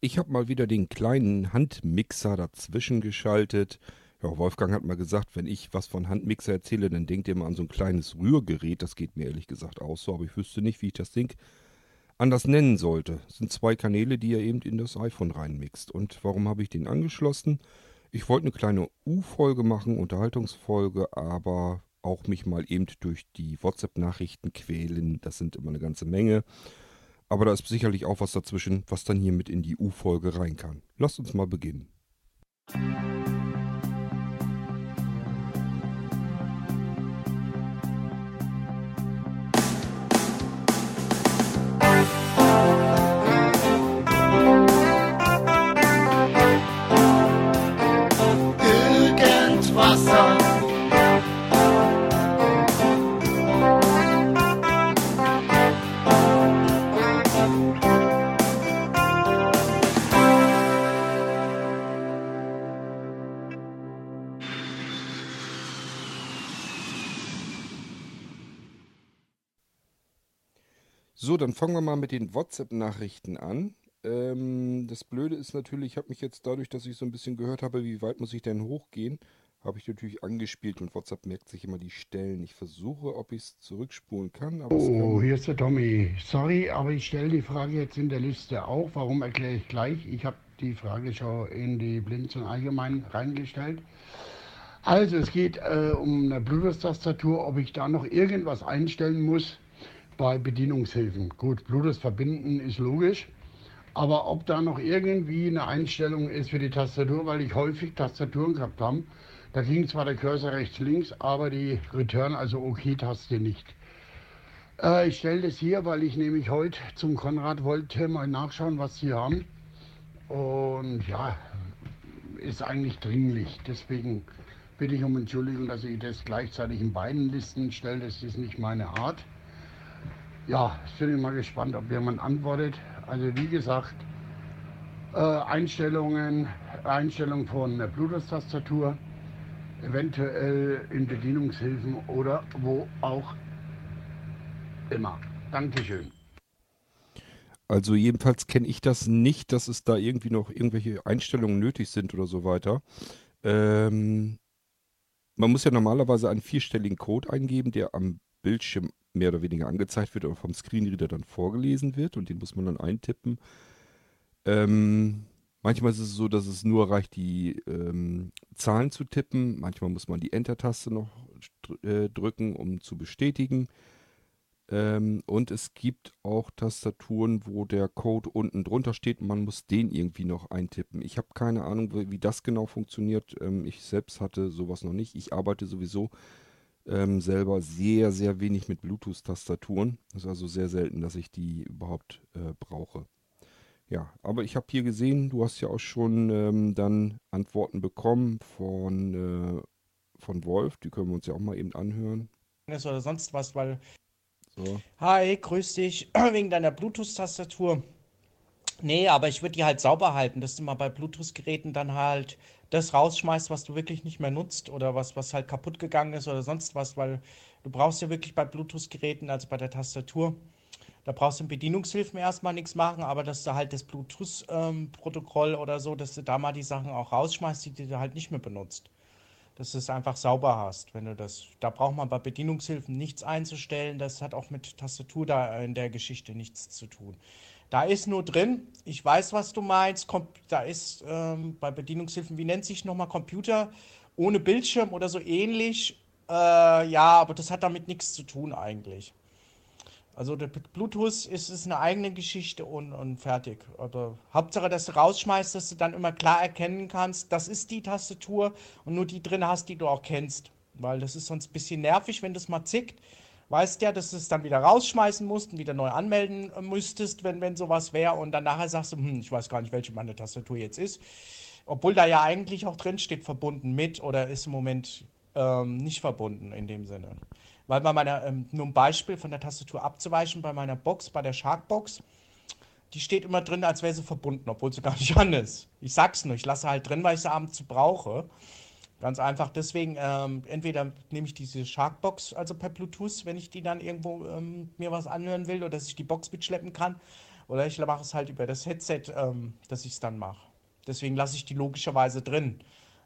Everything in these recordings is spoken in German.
Ich habe mal wieder den kleinen Handmixer dazwischen geschaltet. Ja, Wolfgang hat mal gesagt, wenn ich was von Handmixer erzähle, dann denkt ihr mal an so ein kleines Rührgerät. Das geht mir ehrlich gesagt auch so, aber ich wüsste nicht, wie ich das Ding anders nennen sollte. Das sind zwei Kanäle, die ihr eben in das iPhone reinmixt. Und warum habe ich den angeschlossen? Ich wollte eine kleine U-Folge machen, Unterhaltungsfolge, aber auch mich mal eben durch die WhatsApp-Nachrichten quälen. Das sind immer eine ganze Menge. Aber da ist sicherlich auch was dazwischen, was dann hier mit in die U-Folge rein kann. Lasst uns mal beginnen. So, dann fangen wir mal mit den WhatsApp-Nachrichten an. Ähm, das Blöde ist natürlich, ich habe mich jetzt dadurch, dass ich so ein bisschen gehört habe, wie weit muss ich denn hochgehen, habe ich natürlich angespielt und WhatsApp merkt sich immer die Stellen. Ich versuche, ob ich es zurückspulen kann. Oh, kann, hier ist der Tommy. Sorry, aber ich stelle die Frage jetzt in der Liste auch. Warum erkläre ich gleich? Ich habe die Frage schon in die Blinds und Allgemein reingestellt. Also, es geht äh, um eine Bluetooth-Tastatur, ob ich da noch irgendwas einstellen muss bei Bedienungshilfen. Gut, Bluetooth verbinden ist logisch. Aber ob da noch irgendwie eine Einstellung ist für die Tastatur, weil ich häufig Tastaturen gehabt habe, da ging zwar der Cursor rechts links, aber die Return, also OK-Taste nicht. Äh, ich stelle das hier, weil ich nämlich heute zum Konrad wollte mal nachschauen, was sie haben. Und ja, ist eigentlich dringlich. Deswegen bitte ich um Entschuldigung, dass ich das gleichzeitig in beiden Listen stelle. Das ist nicht meine Art. Ja, ich bin mal gespannt, ob jemand antwortet. Also wie gesagt, äh, Einstellungen, Einstellung von der Bluetooth-Tastatur, eventuell in Bedienungshilfen oder wo auch immer. Dankeschön. also jedenfalls kenne ich das nicht, dass es da irgendwie noch irgendwelche Einstellungen nötig sind oder so weiter. Ähm, man muss ja normalerweise einen vierstelligen Code eingeben, der am Bildschirm mehr oder weniger angezeigt wird oder vom Screenreader dann vorgelesen wird und den muss man dann eintippen. Ähm, manchmal ist es so, dass es nur reicht, die ähm, Zahlen zu tippen. Manchmal muss man die Enter-Taste noch äh, drücken, um zu bestätigen. Ähm, und es gibt auch Tastaturen, wo der Code unten drunter steht und man muss den irgendwie noch eintippen. Ich habe keine Ahnung, wie, wie das genau funktioniert. Ähm, ich selbst hatte sowas noch nicht. Ich arbeite sowieso ähm, selber sehr, sehr wenig mit Bluetooth-Tastaturen. Es ist also sehr selten, dass ich die überhaupt äh, brauche. Ja, aber ich habe hier gesehen, du hast ja auch schon ähm, dann Antworten bekommen von, äh, von Wolf. Die können wir uns ja auch mal eben anhören. oder sonst was, weil, So. hi, grüß dich, wegen deiner Bluetooth-Tastatur. Nee, aber ich würde die halt sauber halten, dass du mal bei Bluetooth-Geräten dann halt das rausschmeißt, was du wirklich nicht mehr nutzt oder was, was halt kaputt gegangen ist oder sonst was, weil du brauchst ja wirklich bei Bluetooth-Geräten, also bei der Tastatur, da brauchst du in Bedienungshilfen erstmal nichts machen, aber dass du halt das Bluetooth-Protokoll oder so, dass du da mal die Sachen auch rausschmeißt, die du halt nicht mehr benutzt. Dass du es einfach sauber hast, wenn du das. Da braucht man bei Bedienungshilfen nichts einzustellen. Das hat auch mit Tastatur da in der Geschichte nichts zu tun. Da ist nur drin, ich weiß, was du meinst. Kom da ist ähm, bei Bedienungshilfen, wie nennt sich nochmal Computer ohne Bildschirm oder so ähnlich. Äh, ja, aber das hat damit nichts zu tun eigentlich. Also der Bluetooth ist, ist eine eigene Geschichte und, und fertig. Aber Hauptsache, dass du rausschmeißt, dass du dann immer klar erkennen kannst, das ist die Tastatur und nur die drin hast, die du auch kennst. Weil das ist sonst ein bisschen nervig, wenn das mal zickt. Weißt ja, dass du es dann wieder rausschmeißen musst und wieder neu anmelden müsstest, wenn, wenn sowas wäre. Und dann nachher sagst du, hm, ich weiß gar nicht, welche meine Tastatur jetzt ist. Obwohl da ja eigentlich auch drin steht, verbunden mit oder ist im Moment ähm, nicht verbunden in dem Sinne. Weil bei meiner, ähm, nur ein Beispiel von der Tastatur abzuweichen, bei meiner Box, bei der Sharkbox, die steht immer drin, als wäre sie verbunden, obwohl sie gar nicht an ist. Ich sag's nur, ich lasse halt drin, weil ich sie abends brauche. Ganz einfach deswegen, ähm, entweder nehme ich diese Sharkbox, also per Bluetooth, wenn ich die dann irgendwo ähm, mir was anhören will oder dass ich die Box mitschleppen kann. Oder ich mache es halt über das Headset, ähm, dass ich es dann mache. Deswegen lasse ich die logischerweise drin.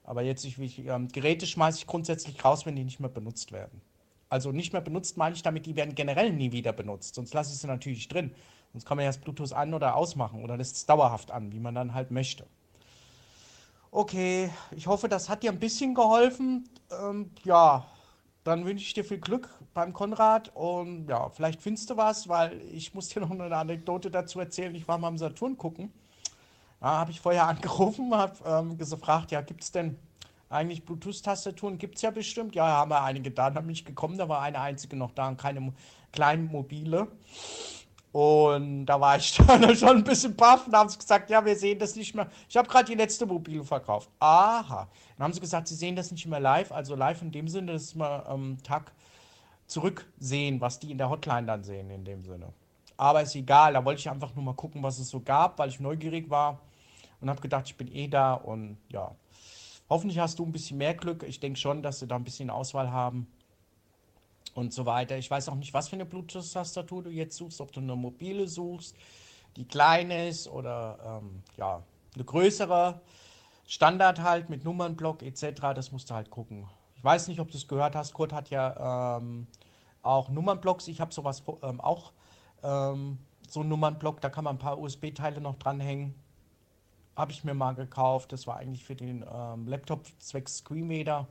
Aber jetzt, ich, ich, ähm, Geräte schmeiße ich grundsätzlich raus, wenn die nicht mehr benutzt werden. Also nicht mehr benutzt meine ich damit, die werden generell nie wieder benutzt. Sonst lasse ich sie natürlich drin. Sonst kann man ja das Bluetooth an- oder ausmachen oder lässt es dauerhaft an, wie man dann halt möchte. Okay, ich hoffe, das hat dir ein bisschen geholfen. Ähm, ja, dann wünsche ich dir viel Glück beim Konrad und ja, vielleicht findest du was, weil ich muss dir noch eine Anekdote dazu erzählen. Ich war mal am Saturn gucken. Da habe ich vorher angerufen, habe ähm, gefragt, ja, gibt es denn eigentlich Bluetooth-Tastaturen? Gibt es ja bestimmt. Ja, haben wir einige da, bin ich gekommen, da war eine einzige noch da und keine kleinen mobile. Und da war ich dann schon ein bisschen baff und haben sie gesagt, ja, wir sehen das nicht mehr. Ich habe gerade die letzte Mobile verkauft. Aha. Dann haben sie gesagt, sie sehen das nicht mehr live. Also live in dem Sinne, dass mal am ähm, Tag zurücksehen, was die in der Hotline dann sehen in dem Sinne. Aber ist egal, da wollte ich einfach nur mal gucken, was es so gab, weil ich neugierig war und habe gedacht, ich bin eh da und ja. Hoffentlich hast du ein bisschen mehr Glück. Ich denke schon, dass sie da ein bisschen Auswahl haben und so weiter. Ich weiß auch nicht, was für eine Bluetooth-Tastatur du jetzt suchst, ob du eine mobile suchst, die klein ist oder ähm, ja, eine größere. Standard halt mit Nummernblock etc. Das musst du halt gucken. Ich weiß nicht, ob du es gehört hast. Kurt hat ja ähm, auch Nummernblocks. Ich habe sowas ähm, auch, ähm, so einen Nummernblock. Da kann man ein paar USB-Teile noch dranhängen. Habe ich mir mal gekauft. Das war eigentlich für den ähm, Laptop zwecks Screenreader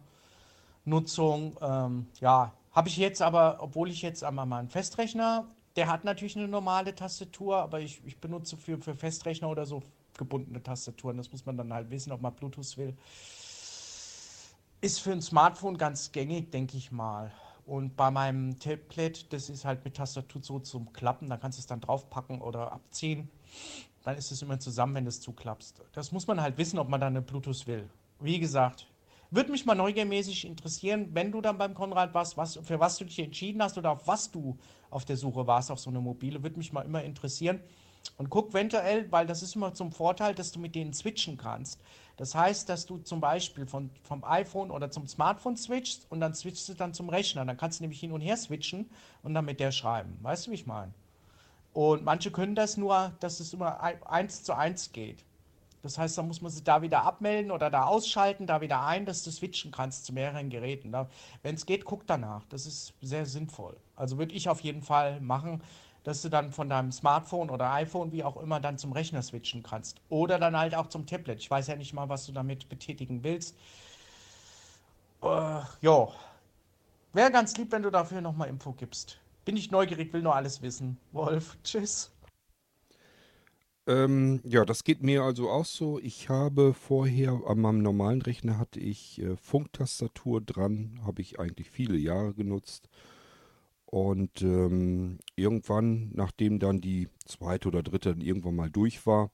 Nutzung. Ähm, ja, habe ich jetzt aber, obwohl ich jetzt einmal mal einen Festrechner, der hat natürlich eine normale Tastatur, aber ich, ich benutze für, für Festrechner oder so gebundene Tastaturen. Das muss man dann halt wissen, ob man Bluetooth will. Ist für ein Smartphone ganz gängig, denke ich mal. Und bei meinem Tablet, das ist halt mit Tastatur so zum Klappen, da kannst du es dann draufpacken oder abziehen. Dann ist es immer zusammen, wenn du es zuklappst. Das muss man halt wissen, ob man da eine Bluetooth will. Wie gesagt, würde mich mal neugiermäßig interessieren, wenn du dann beim Konrad warst, was, für was du dich entschieden hast oder auf was du auf der Suche warst, auf so eine mobile, würde mich mal immer interessieren. Und guck eventuell, weil das ist immer zum Vorteil, dass du mit denen switchen kannst. Das heißt, dass du zum Beispiel von, vom iPhone oder zum Smartphone switchst und dann switchst du dann zum Rechner. Dann kannst du nämlich hin und her switchen und dann mit der schreiben. Weißt du, wie ich meine? Und manche können das nur, dass es immer eins zu eins geht. Das heißt, da muss man sich da wieder abmelden oder da ausschalten, da wieder ein, dass du switchen kannst zu mehreren Geräten. Wenn es geht, guck danach. Das ist sehr sinnvoll. Also würde ich auf jeden Fall machen, dass du dann von deinem Smartphone oder iPhone, wie auch immer, dann zum Rechner switchen kannst. Oder dann halt auch zum Tablet. Ich weiß ja nicht mal, was du damit betätigen willst. Äh, ja. Wäre ganz lieb, wenn du dafür nochmal Info gibst. Bin ich neugierig, will nur alles wissen. Wolf, tschüss. Ähm, ja, das geht mir also auch so. Ich habe vorher an meinem normalen Rechner hatte ich äh, Funktastatur dran, habe ich eigentlich viele Jahre genutzt. Und ähm, irgendwann, nachdem dann die zweite oder dritte dann irgendwann mal durch war,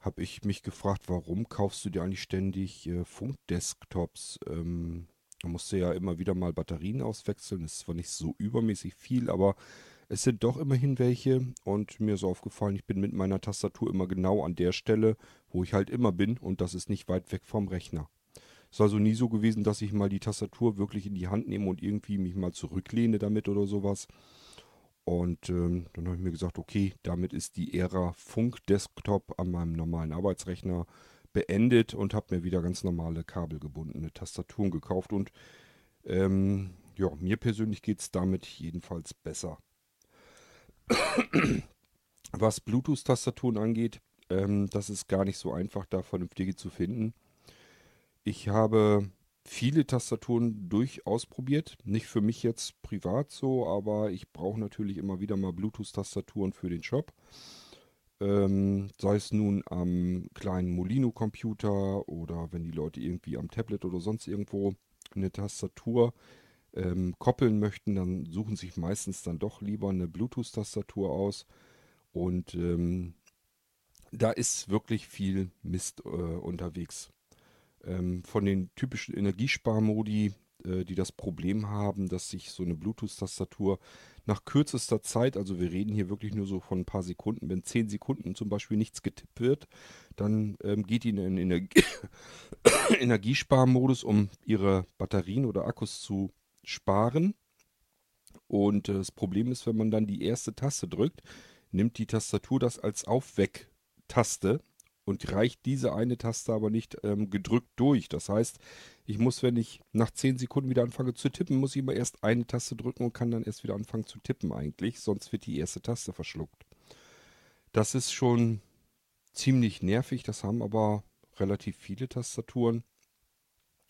habe ich mich gefragt, warum kaufst du dir eigentlich ständig äh, Funkdesktops? Ähm, da musst du ja immer wieder mal Batterien auswechseln. Das ist zwar nicht so übermäßig viel, aber es sind doch immerhin welche und mir ist aufgefallen, ich bin mit meiner Tastatur immer genau an der Stelle, wo ich halt immer bin und das ist nicht weit weg vom Rechner. Es ist also nie so gewesen, dass ich mal die Tastatur wirklich in die Hand nehme und irgendwie mich mal zurücklehne damit oder sowas. Und ähm, dann habe ich mir gesagt, okay, damit ist die Ära Funk Desktop an meinem normalen Arbeitsrechner beendet und habe mir wieder ganz normale kabelgebundene Tastaturen gekauft. Und ähm, ja, mir persönlich geht es damit jedenfalls besser. Was Bluetooth-Tastaturen angeht, ähm, das ist gar nicht so einfach, da vernünftige zu finden. Ich habe viele Tastaturen durchaus probiert. Nicht für mich jetzt privat so, aber ich brauche natürlich immer wieder mal Bluetooth-Tastaturen für den Shop. Ähm, sei es nun am kleinen Molino-Computer oder wenn die Leute irgendwie am Tablet oder sonst irgendwo eine Tastatur ähm, koppeln möchten, dann suchen sich meistens dann doch lieber eine Bluetooth-Tastatur aus. Und ähm, da ist wirklich viel Mist äh, unterwegs. Ähm, von den typischen Energiesparmodi, äh, die das Problem haben, dass sich so eine Bluetooth-Tastatur nach kürzester Zeit, also wir reden hier wirklich nur so von ein paar Sekunden, wenn 10 Sekunden zum Beispiel nichts getippt wird, dann ähm, geht die in den Energie Energiesparmodus, um ihre Batterien oder Akkus zu sparen. Und äh, das Problem ist, wenn man dann die erste Taste drückt, nimmt die Tastatur das als Aufweck-Taste und reicht diese eine Taste aber nicht ähm, gedrückt durch. Das heißt, ich muss, wenn ich nach 10 Sekunden wieder anfange zu tippen, muss ich immer erst eine Taste drücken und kann dann erst wieder anfangen zu tippen eigentlich, sonst wird die erste Taste verschluckt. Das ist schon ziemlich nervig, das haben aber relativ viele Tastaturen.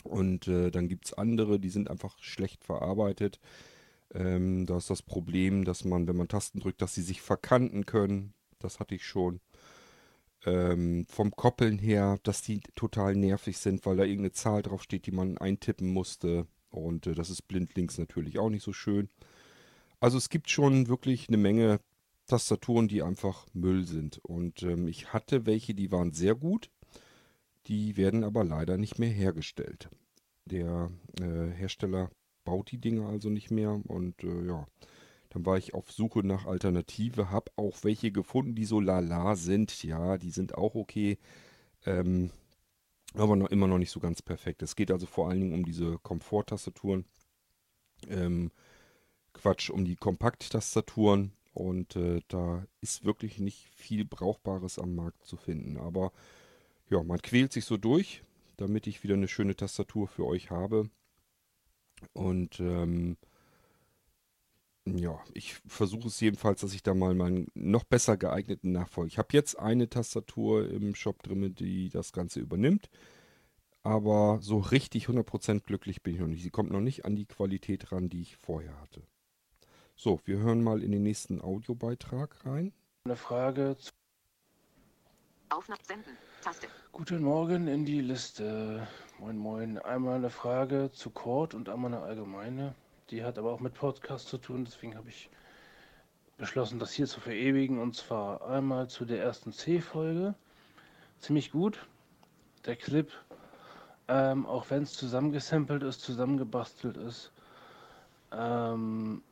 Und äh, dann gibt es andere, die sind einfach schlecht verarbeitet. Ähm, da ist das Problem, dass man, wenn man Tasten drückt, dass sie sich verkanten können. Das hatte ich schon ähm, vom Koppeln her, dass die total nervig sind, weil da irgendeine Zahl draufsteht, die man eintippen musste. Und äh, das ist blindlings natürlich auch nicht so schön. Also es gibt schon wirklich eine Menge Tastaturen, die einfach Müll sind. Und ähm, ich hatte welche, die waren sehr gut. Die werden aber leider nicht mehr hergestellt. Der äh, Hersteller baut die Dinge also nicht mehr und äh, ja, dann war ich auf Suche nach Alternative, habe auch welche gefunden, die so lala sind. Ja, die sind auch okay. Ähm, aber noch, immer noch nicht so ganz perfekt. Es geht also vor allen Dingen um diese Komfort-Tastaturen. Ähm, Quatsch, um die Kompakt-Tastaturen. Und äh, da ist wirklich nicht viel Brauchbares am Markt zu finden. Aber ja, man quält sich so durch, damit ich wieder eine schöne Tastatur für euch habe. Und ähm, ja, ich versuche es jedenfalls, dass ich da mal meinen noch besser geeigneten Nachfolger. Ich habe jetzt eine Tastatur im Shop drin, die das Ganze übernimmt. Aber so richtig 100% glücklich bin ich noch nicht. Sie kommt noch nicht an die Qualität ran, die ich vorher hatte. So, wir hören mal in den nächsten Audiobeitrag rein. Eine Frage zu Aufnahme senden. Taste. Guten Morgen in die Liste. Moin Moin. Einmal eine Frage zu Cord und einmal eine allgemeine. Die hat aber auch mit Podcast zu tun, deswegen habe ich beschlossen, das hier zu verewigen. Und zwar einmal zu der ersten C-Folge. Ziemlich gut. Der Clip, ähm, auch wenn es zusammengesampelt ist, zusammengebastelt ist, ähm,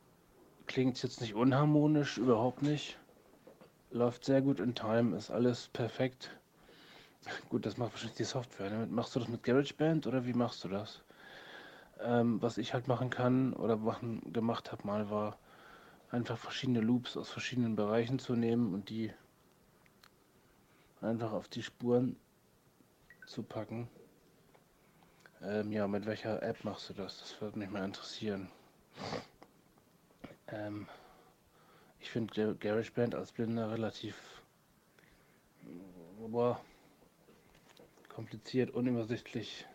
klingt jetzt nicht unharmonisch, überhaupt nicht. Läuft sehr gut in Time, ist alles perfekt. Gut, das macht wahrscheinlich die Software. Ne? Machst du das mit GarageBand oder wie machst du das? Ähm, was ich halt machen kann oder machen, gemacht habe mal, war einfach verschiedene Loops aus verschiedenen Bereichen zu nehmen und die einfach auf die Spuren zu packen. Ähm, ja, mit welcher App machst du das? Das würde mich mal interessieren. Ähm, ich finde GarageBand als Blinder relativ boah, kompliziert, unübersichtlich.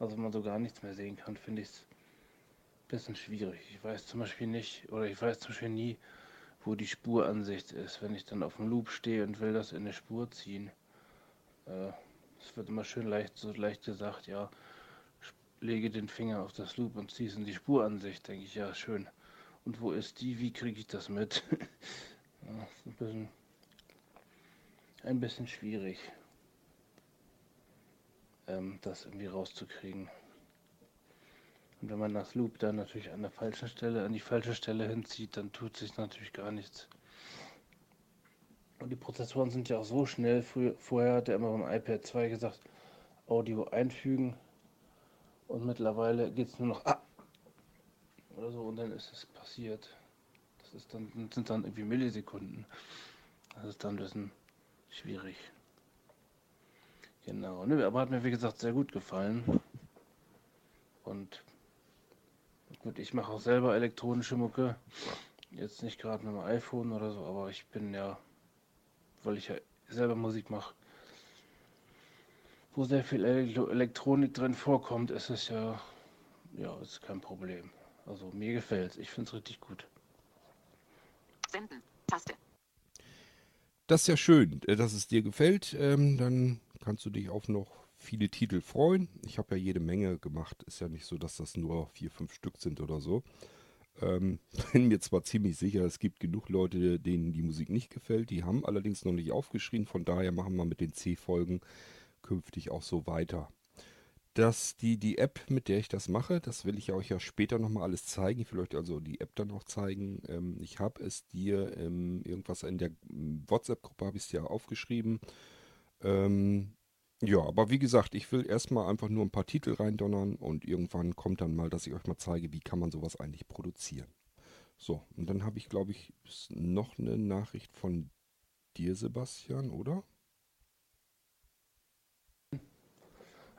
Also man so gar nichts mehr sehen kann, finde ich es ein bisschen schwierig. Ich weiß zum Beispiel nicht, oder ich weiß zum Beispiel nie, wo die Spuransicht ist. Wenn ich dann auf dem Loop stehe und will das in eine Spur ziehen. Äh, es wird immer schön leicht, so leicht gesagt, ja, lege den Finger auf das Loop und ziehe es in die Spuransicht. Denke ich, ja, schön. Und wo ist die? Wie kriege ich das mit? ja, ein bisschen, ein bisschen schwierig ähm, das irgendwie rauszukriegen. Und wenn man das Loop dann natürlich an der falschen Stelle, an die falsche Stelle hinzieht, dann tut sich natürlich gar nichts. Und die Prozessoren sind ja auch so schnell. Früher, vorher hat er immer beim iPad 2 gesagt, Audio einfügen. Und mittlerweile geht es nur noch ah, oder so und dann ist es passiert. Das ist dann, sind dann irgendwie Millisekunden. Das ist dann ein bisschen schwierig. Genau, ne, aber hat mir wie gesagt sehr gut gefallen. Und gut, ich mache auch selber elektronische Mucke. Jetzt nicht gerade mit dem iPhone oder so, aber ich bin ja, weil ich ja selber Musik mache, wo sehr viel Elektronik drin vorkommt, ist es ja, ja, ist kein Problem. Also mir gefällt es, ich finde es richtig gut. Senden. Taste. Das ist ja schön, äh, dass es dir gefällt. Ähm, dann kannst du dich auf noch viele Titel freuen. Ich habe ja jede Menge gemacht. Ist ja nicht so, dass das nur vier, fünf Stück sind oder so. Ähm, bin mir zwar ziemlich sicher, es gibt genug Leute, denen die Musik nicht gefällt. Die haben allerdings noch nicht aufgeschrien. Von daher machen wir mit den C-Folgen künftig auch so weiter. Dass die, die App, mit der ich das mache, das will ich euch ja später nochmal alles zeigen. Ich will euch also die App dann auch zeigen. Ähm, ich habe es dir ähm, irgendwas in der WhatsApp-Gruppe habe ich es dir aufgeschrieben. Ähm, ja, aber wie gesagt, ich will erstmal einfach nur ein paar Titel reindonnern und irgendwann kommt dann mal, dass ich euch mal zeige, wie kann man sowas eigentlich produzieren. So, und dann habe ich, glaube ich, noch eine Nachricht von dir, Sebastian, oder?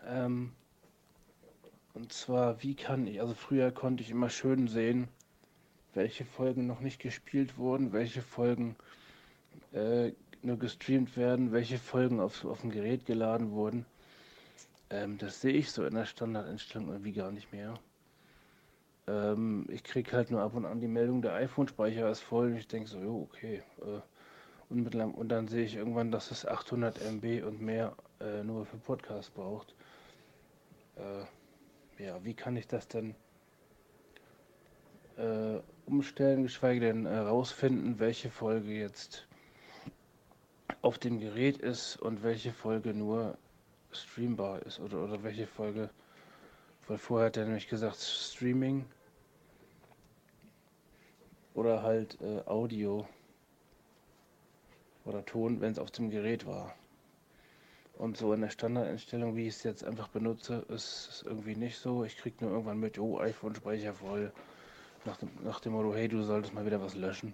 Ähm, und zwar, wie kann ich, also früher konnte ich immer schön sehen, welche Folgen noch nicht gespielt wurden, welche Folgen äh, nur gestreamt werden, welche Folgen auf, auf dem Gerät geladen wurden. Ähm, das sehe ich so in der Standardeinstellung irgendwie gar nicht mehr. Ähm, ich kriege halt nur ab und an die Meldung, der iPhone-Speicher ist voll und ich denke so, jo, okay. Äh, und, und, dann sehe ich irgendwann, dass es 800 MB und mehr äh, nur für Podcasts braucht. Äh, ja, wie kann ich das denn äh, umstellen, geschweige denn herausfinden, welche Folge jetzt auf dem Gerät ist und welche Folge nur streambar ist oder, oder welche Folge, weil vorher hat er nämlich gesagt Streaming oder halt äh, Audio oder Ton, wenn es auf dem Gerät war. Und so in der Standardeinstellung, wie ich es jetzt einfach benutze, ist es irgendwie nicht so. Ich kriege nur irgendwann mit, oh, iPhone-Speicher voll. Nach dem, nach dem Motto, hey, du solltest mal wieder was löschen.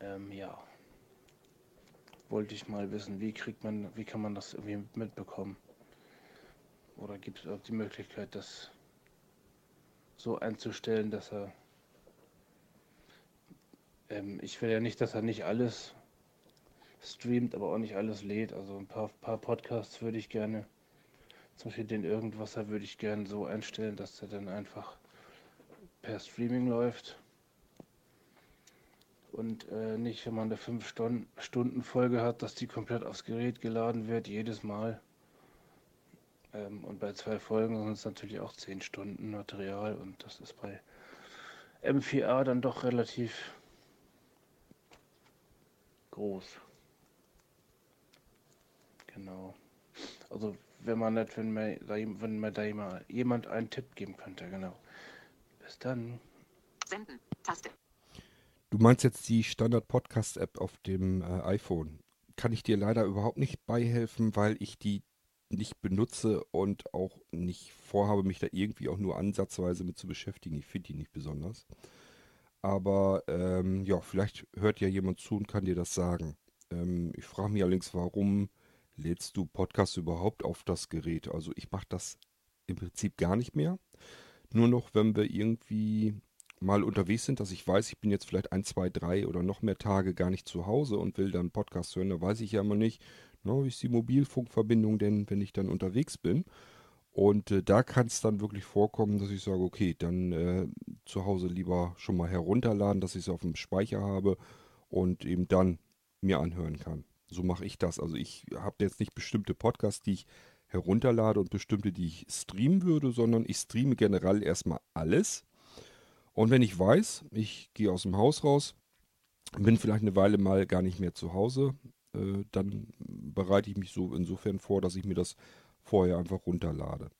Ähm, ja. Wollte ich mal wissen, wie kriegt man, wie kann man das irgendwie mitbekommen? Oder gibt es die Möglichkeit, das so einzustellen, dass er. Ähm, ich will ja nicht, dass er nicht alles streamt, aber auch nicht alles lädt. Also ein paar, paar Podcasts würde ich gerne, zum Beispiel den Irgendwasser würde ich gerne so einstellen, dass er dann einfach per Streaming läuft. Und äh, nicht, wenn man eine 5-Stunden-Folge hat, dass die komplett aufs Gerät geladen wird, jedes Mal. Ähm, und bei zwei Folgen sind es natürlich auch 10 Stunden Material und das ist bei M4A dann doch relativ groß. Genau. Also wenn man nicht, wenn mir, wenn mir da jemand einen Tipp geben könnte, genau. Bis dann. Senden. Taste. Du meinst jetzt die Standard-Podcast-App auf dem äh, iPhone. Kann ich dir leider überhaupt nicht beihelfen, weil ich die nicht benutze und auch nicht vorhabe, mich da irgendwie auch nur ansatzweise mit zu beschäftigen. Ich finde die nicht besonders. Aber ähm, ja, vielleicht hört ja jemand zu und kann dir das sagen. Ähm, ich frage mich allerdings, warum lädst du Podcasts überhaupt auf das Gerät? Also ich mache das im Prinzip gar nicht mehr. Nur noch, wenn wir irgendwie mal unterwegs sind, dass ich weiß, ich bin jetzt vielleicht ein, zwei, drei oder noch mehr Tage gar nicht zu Hause und will dann Podcast hören, da weiß ich ja immer nicht, no, wie ist die Mobilfunkverbindung denn, wenn ich dann unterwegs bin. Und äh, da kann es dann wirklich vorkommen, dass ich sage, okay, dann äh, zu Hause lieber schon mal herunterladen, dass ich es auf dem Speicher habe und eben dann mir anhören kann. So mache ich das. Also ich habe jetzt nicht bestimmte Podcasts, die ich herunterlade und bestimmte, die ich streamen würde, sondern ich streame generell erstmal alles. Und wenn ich weiß, ich gehe aus dem Haus raus, bin vielleicht eine Weile mal gar nicht mehr zu Hause, äh, dann bereite ich mich so insofern vor, dass ich mir das vorher einfach runterlade.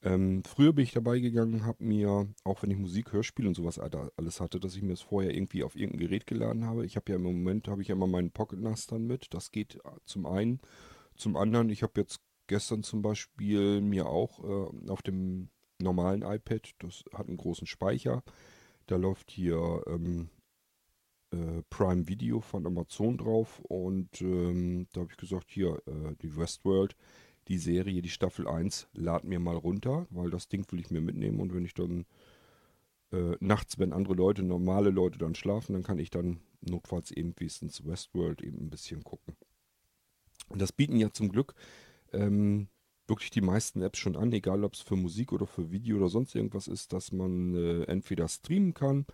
Ähm, früher bin ich dabei gegangen, habe mir, auch wenn ich Musik, Hörspiel und sowas alles hatte, dass ich mir das vorher irgendwie auf irgendein Gerät geladen habe. Ich habe ja im Moment, habe ich ja immer meinen Pocket NAS dann mit. Das geht zum einen. Zum anderen, ich habe jetzt gestern zum Beispiel mir auch äh, auf dem normalen iPad, das hat einen großen Speicher, da läuft hier ähm, äh, Prime Video von Amazon drauf und ähm, da habe ich gesagt, hier, äh, die Westworld, die Serie, die Staffel 1, lad mir mal runter, weil das Ding will ich mir mitnehmen und wenn ich dann äh, nachts, wenn andere Leute, normale Leute dann schlafen, dann kann ich dann notfalls eben wenigstens Westworld eben ein bisschen gucken. Und das bieten ja zum Glück ähm, wirklich die meisten Apps schon an, egal ob es für Musik oder für Video oder sonst irgendwas ist, dass man äh, entweder streamen kann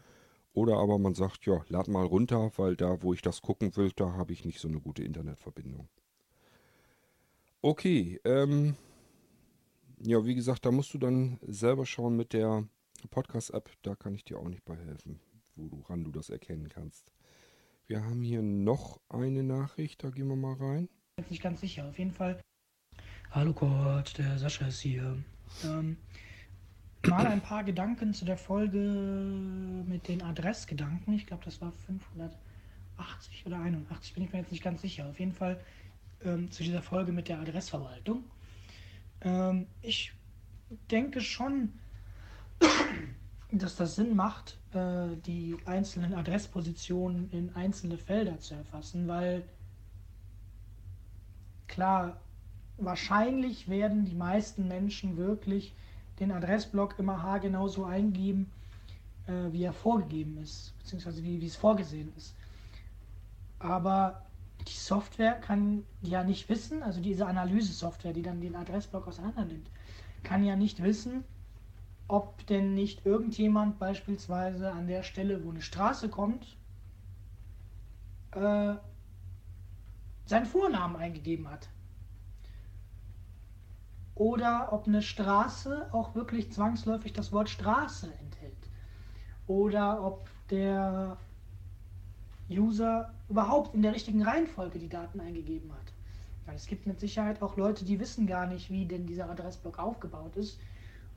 oder aber man sagt, ja, lad mal runter, weil da, wo ich das gucken will, da habe ich nicht so eine gute Internetverbindung. Okay, ähm, ja, wie gesagt, da musst du dann selber schauen mit der Podcast-App. Da kann ich dir auch nicht bei helfen, woran du das erkennen kannst. Wir haben hier noch eine Nachricht, da gehen wir mal rein. Jetzt nicht ganz sicher. Auf jeden Fall. Hallo Kurt, der Sascha ist hier. Ähm, mal ein paar Gedanken zu der Folge mit den Adressgedanken. Ich glaube, das war 580 oder 81, bin ich mir jetzt nicht ganz sicher. Auf jeden Fall ähm, zu dieser Folge mit der Adressverwaltung. Ähm, ich denke schon, dass das Sinn macht, äh, die einzelnen Adresspositionen in einzelne Felder zu erfassen, weil klar, wahrscheinlich werden die meisten Menschen wirklich den Adressblock immer haargenau so eingeben, äh, wie er vorgegeben ist, beziehungsweise wie, wie es vorgesehen ist. Aber die Software kann ja nicht wissen, also diese Analyse-Software, die dann den Adressblock auseinander nimmt, kann ja nicht wissen, ob denn nicht irgendjemand beispielsweise an der Stelle, wo eine Straße kommt, äh, seinen Vornamen eingegeben hat. Oder ob eine Straße auch wirklich zwangsläufig das Wort Straße enthält. Oder ob der User überhaupt in der richtigen Reihenfolge die Daten eingegeben hat. Weil es gibt mit Sicherheit auch Leute, die wissen gar nicht, wie denn dieser Adressblock aufgebaut ist.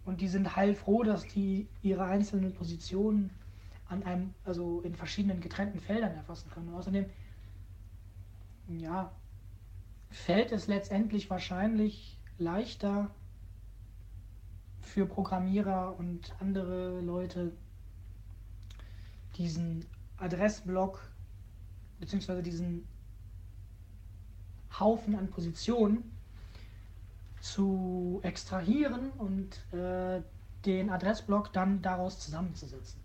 Und die sind heilfroh, dass die ihre einzelnen Positionen an einem, also in verschiedenen getrennten Feldern erfassen können. Und außerdem, ja, fällt es letztendlich wahrscheinlich leichter für Programmierer und andere Leute, diesen Adressblock beziehungsweise diesen Haufen an Positionen zu extrahieren und äh, den Adressblock dann daraus zusammenzusetzen.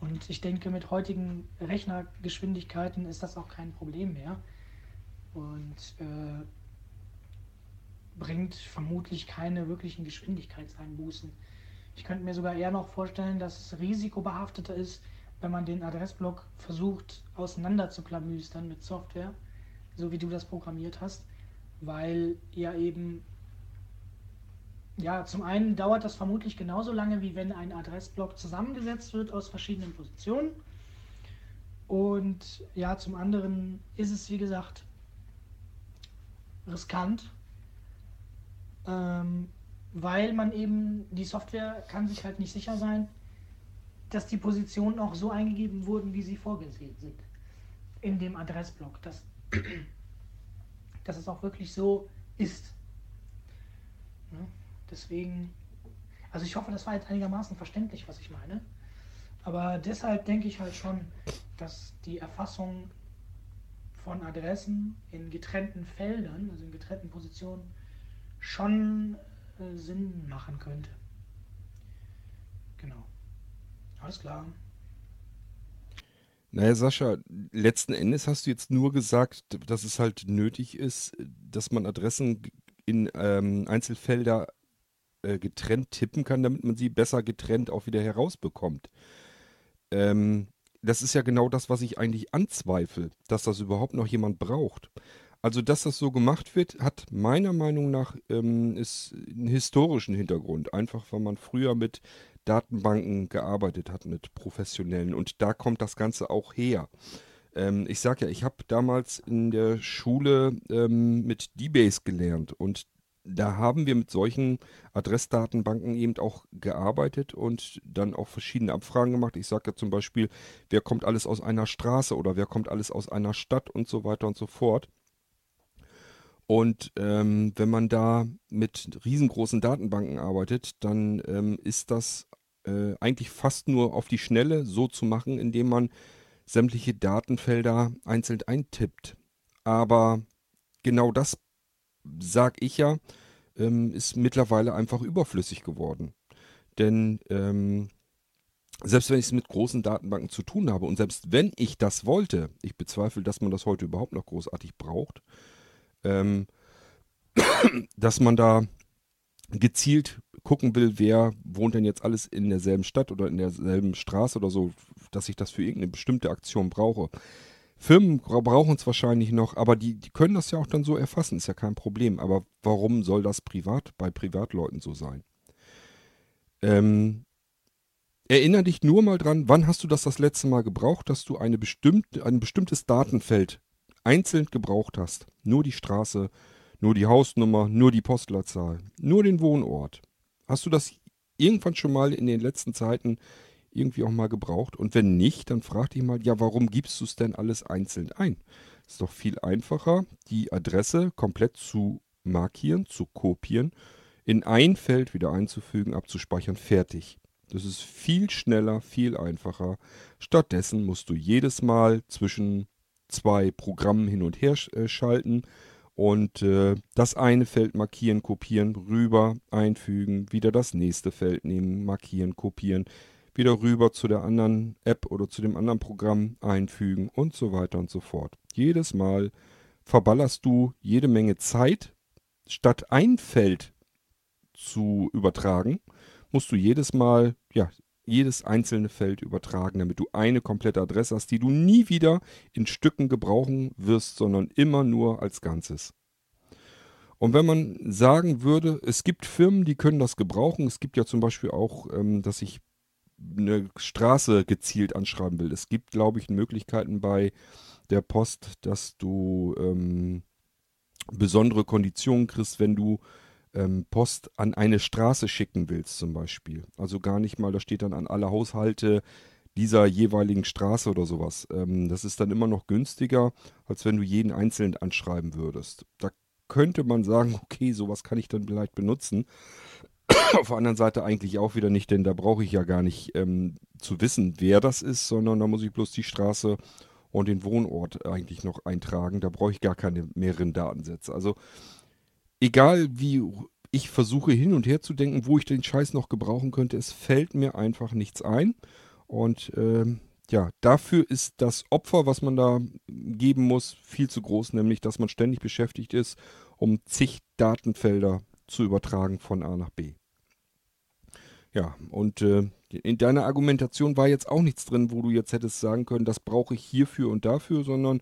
Und ich denke, mit heutigen Rechnergeschwindigkeiten ist das auch kein Problem mehr und äh, bringt vermutlich keine wirklichen Geschwindigkeitseinbußen. Ich könnte mir sogar eher noch vorstellen, dass es risikobehafteter ist, wenn man den Adressblock versucht auseinander zu klamüstern mit Software, so wie du das programmiert hast, weil ja eben, ja, zum einen dauert das vermutlich genauso lange, wie wenn ein Adressblock zusammengesetzt wird aus verschiedenen Positionen. Und ja, zum anderen ist es, wie gesagt, riskant, ähm, weil man eben, die Software kann sich halt nicht sicher sein, dass die Positionen auch so eingegeben wurden, wie sie vorgesehen sind. In dem Adressblock. Dass, dass es auch wirklich so ist. Ne? Deswegen, also ich hoffe, das war jetzt einigermaßen verständlich, was ich meine. Aber deshalb denke ich halt schon, dass die Erfassung von Adressen in getrennten Feldern, also in getrennten Positionen, schon äh, Sinn machen könnte. Genau. Alles klar. Naja, Sascha, letzten Endes hast du jetzt nur gesagt, dass es halt nötig ist, dass man Adressen in ähm, Einzelfelder äh, getrennt tippen kann, damit man sie besser getrennt auch wieder herausbekommt. Ähm, das ist ja genau das, was ich eigentlich anzweifle, dass das überhaupt noch jemand braucht. Also, dass das so gemacht wird, hat meiner Meinung nach ähm, ist einen historischen Hintergrund. Einfach, weil man früher mit Datenbanken gearbeitet hat, mit professionellen. Und da kommt das Ganze auch her. Ähm, ich sage ja, ich habe damals in der Schule ähm, mit DBase gelernt und da haben wir mit solchen Adressdatenbanken eben auch gearbeitet und dann auch verschiedene Abfragen gemacht. Ich sage ja zum Beispiel, wer kommt alles aus einer Straße oder wer kommt alles aus einer Stadt und so weiter und so fort. Und ähm, wenn man da mit riesengroßen Datenbanken arbeitet, dann ähm, ist das äh, eigentlich fast nur auf die Schnelle so zu machen, indem man sämtliche Datenfelder einzeln eintippt. Aber genau das, sag ich ja, ähm, ist mittlerweile einfach überflüssig geworden. Denn ähm, selbst wenn ich es mit großen Datenbanken zu tun habe und selbst wenn ich das wollte, ich bezweifle, dass man das heute überhaupt noch großartig braucht, ähm, dass man da gezielt gucken will, wer wohnt denn jetzt alles in derselben Stadt oder in derselben Straße oder so, dass ich das für irgendeine bestimmte Aktion brauche. Firmen brauchen es wahrscheinlich noch, aber die, die können das ja auch dann so erfassen, ist ja kein Problem. Aber warum soll das privat bei Privatleuten so sein? Ähm, erinnere dich nur mal dran, wann hast du das das letzte Mal gebraucht, dass du eine bestimmte, ein bestimmtes Datenfeld einzeln gebraucht hast. Nur die Straße, nur die Hausnummer, nur die Postleitzahl, nur den Wohnort. Hast du das irgendwann schon mal in den letzten Zeiten irgendwie auch mal gebraucht? Und wenn nicht, dann frag dich mal, ja, warum gibst du es denn alles einzeln ein? Ist doch viel einfacher, die Adresse komplett zu markieren, zu kopieren, in ein Feld wieder einzufügen, abzuspeichern, fertig. Das ist viel schneller, viel einfacher. Stattdessen musst du jedes Mal zwischen zwei Programmen hin und her äh, schalten und äh, das eine Feld markieren, kopieren, rüber, einfügen, wieder das nächste Feld nehmen, markieren, kopieren, wieder rüber zu der anderen App oder zu dem anderen Programm einfügen und so weiter und so fort. Jedes Mal verballerst du jede Menge Zeit. Statt ein Feld zu übertragen, musst du jedes Mal, ja, jedes einzelne Feld übertragen, damit du eine komplette Adresse hast, die du nie wieder in Stücken gebrauchen wirst, sondern immer nur als Ganzes. Und wenn man sagen würde, es gibt Firmen, die können das gebrauchen, es gibt ja zum Beispiel auch, ähm, dass ich eine Straße gezielt anschreiben will. Es gibt, glaube ich, Möglichkeiten bei der Post, dass du ähm, besondere Konditionen kriegst, wenn du ähm, Post an eine Straße schicken willst zum Beispiel. Also gar nicht mal, da steht dann an alle Haushalte dieser jeweiligen Straße oder sowas. Ähm, das ist dann immer noch günstiger, als wenn du jeden einzeln anschreiben würdest. Da könnte man sagen, okay, sowas kann ich dann vielleicht benutzen. Auf der anderen Seite eigentlich auch wieder nicht, denn da brauche ich ja gar nicht ähm, zu wissen, wer das ist, sondern da muss ich bloß die Straße und den Wohnort eigentlich noch eintragen. Da brauche ich gar keine mehreren Datensätze. Also egal wie ich versuche hin und her zu denken, wo ich den Scheiß noch gebrauchen könnte, es fällt mir einfach nichts ein. Und ähm, ja, dafür ist das Opfer, was man da geben muss, viel zu groß, nämlich dass man ständig beschäftigt ist, um zig Datenfelder zu übertragen von A nach B. Ja, und äh, in deiner Argumentation war jetzt auch nichts drin, wo du jetzt hättest sagen können, das brauche ich hierfür und dafür, sondern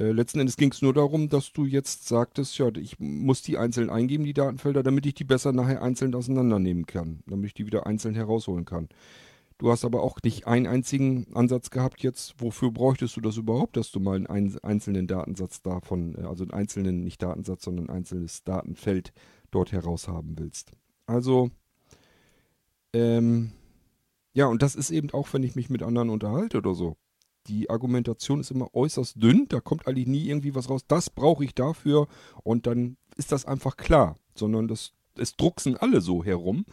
äh, letzten Endes ging es nur darum, dass du jetzt sagtest, ja, ich muss die einzeln eingeben, die Datenfelder, damit ich die besser nachher einzeln auseinandernehmen kann, damit ich die wieder einzeln herausholen kann. Du hast aber auch nicht einen einzigen Ansatz gehabt jetzt, wofür bräuchtest du das überhaupt, dass du mal einen einzelnen Datensatz davon, äh, also einen einzelnen, nicht Datensatz, sondern ein einzelnes Datenfeld dort heraushaben willst. Also, ähm, ja, und das ist eben auch, wenn ich mich mit anderen unterhalte oder so die Argumentation ist immer äußerst dünn, da kommt eigentlich nie irgendwie was raus, das brauche ich dafür und dann ist das einfach klar, sondern das, es drucksen alle so herum.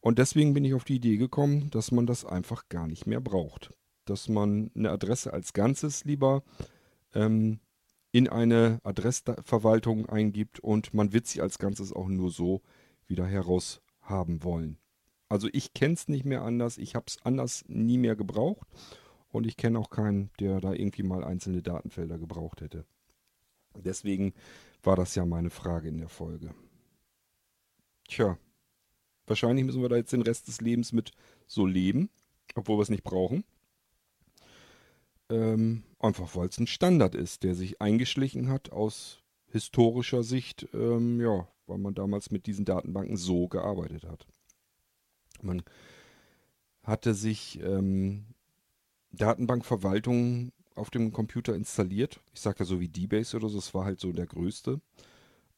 Und deswegen bin ich auf die Idee gekommen, dass man das einfach gar nicht mehr braucht. Dass man eine Adresse als Ganzes lieber ähm, in eine Adressverwaltung eingibt und man wird sie als Ganzes auch nur so wieder heraus haben wollen. Also ich kenne es nicht mehr anders, ich habe es anders nie mehr gebraucht und ich kenne auch keinen, der da irgendwie mal einzelne Datenfelder gebraucht hätte. Deswegen war das ja meine Frage in der Folge. Tja, wahrscheinlich müssen wir da jetzt den Rest des Lebens mit so leben, obwohl wir es nicht brauchen. Ähm, einfach weil es ein Standard ist, der sich eingeschlichen hat aus historischer Sicht, ähm, ja, weil man damals mit diesen Datenbanken so gearbeitet hat. Man hatte sich ähm, Datenbankverwaltung auf dem Computer installiert. Ich sage ja so wie D-Base oder so, das war halt so der größte.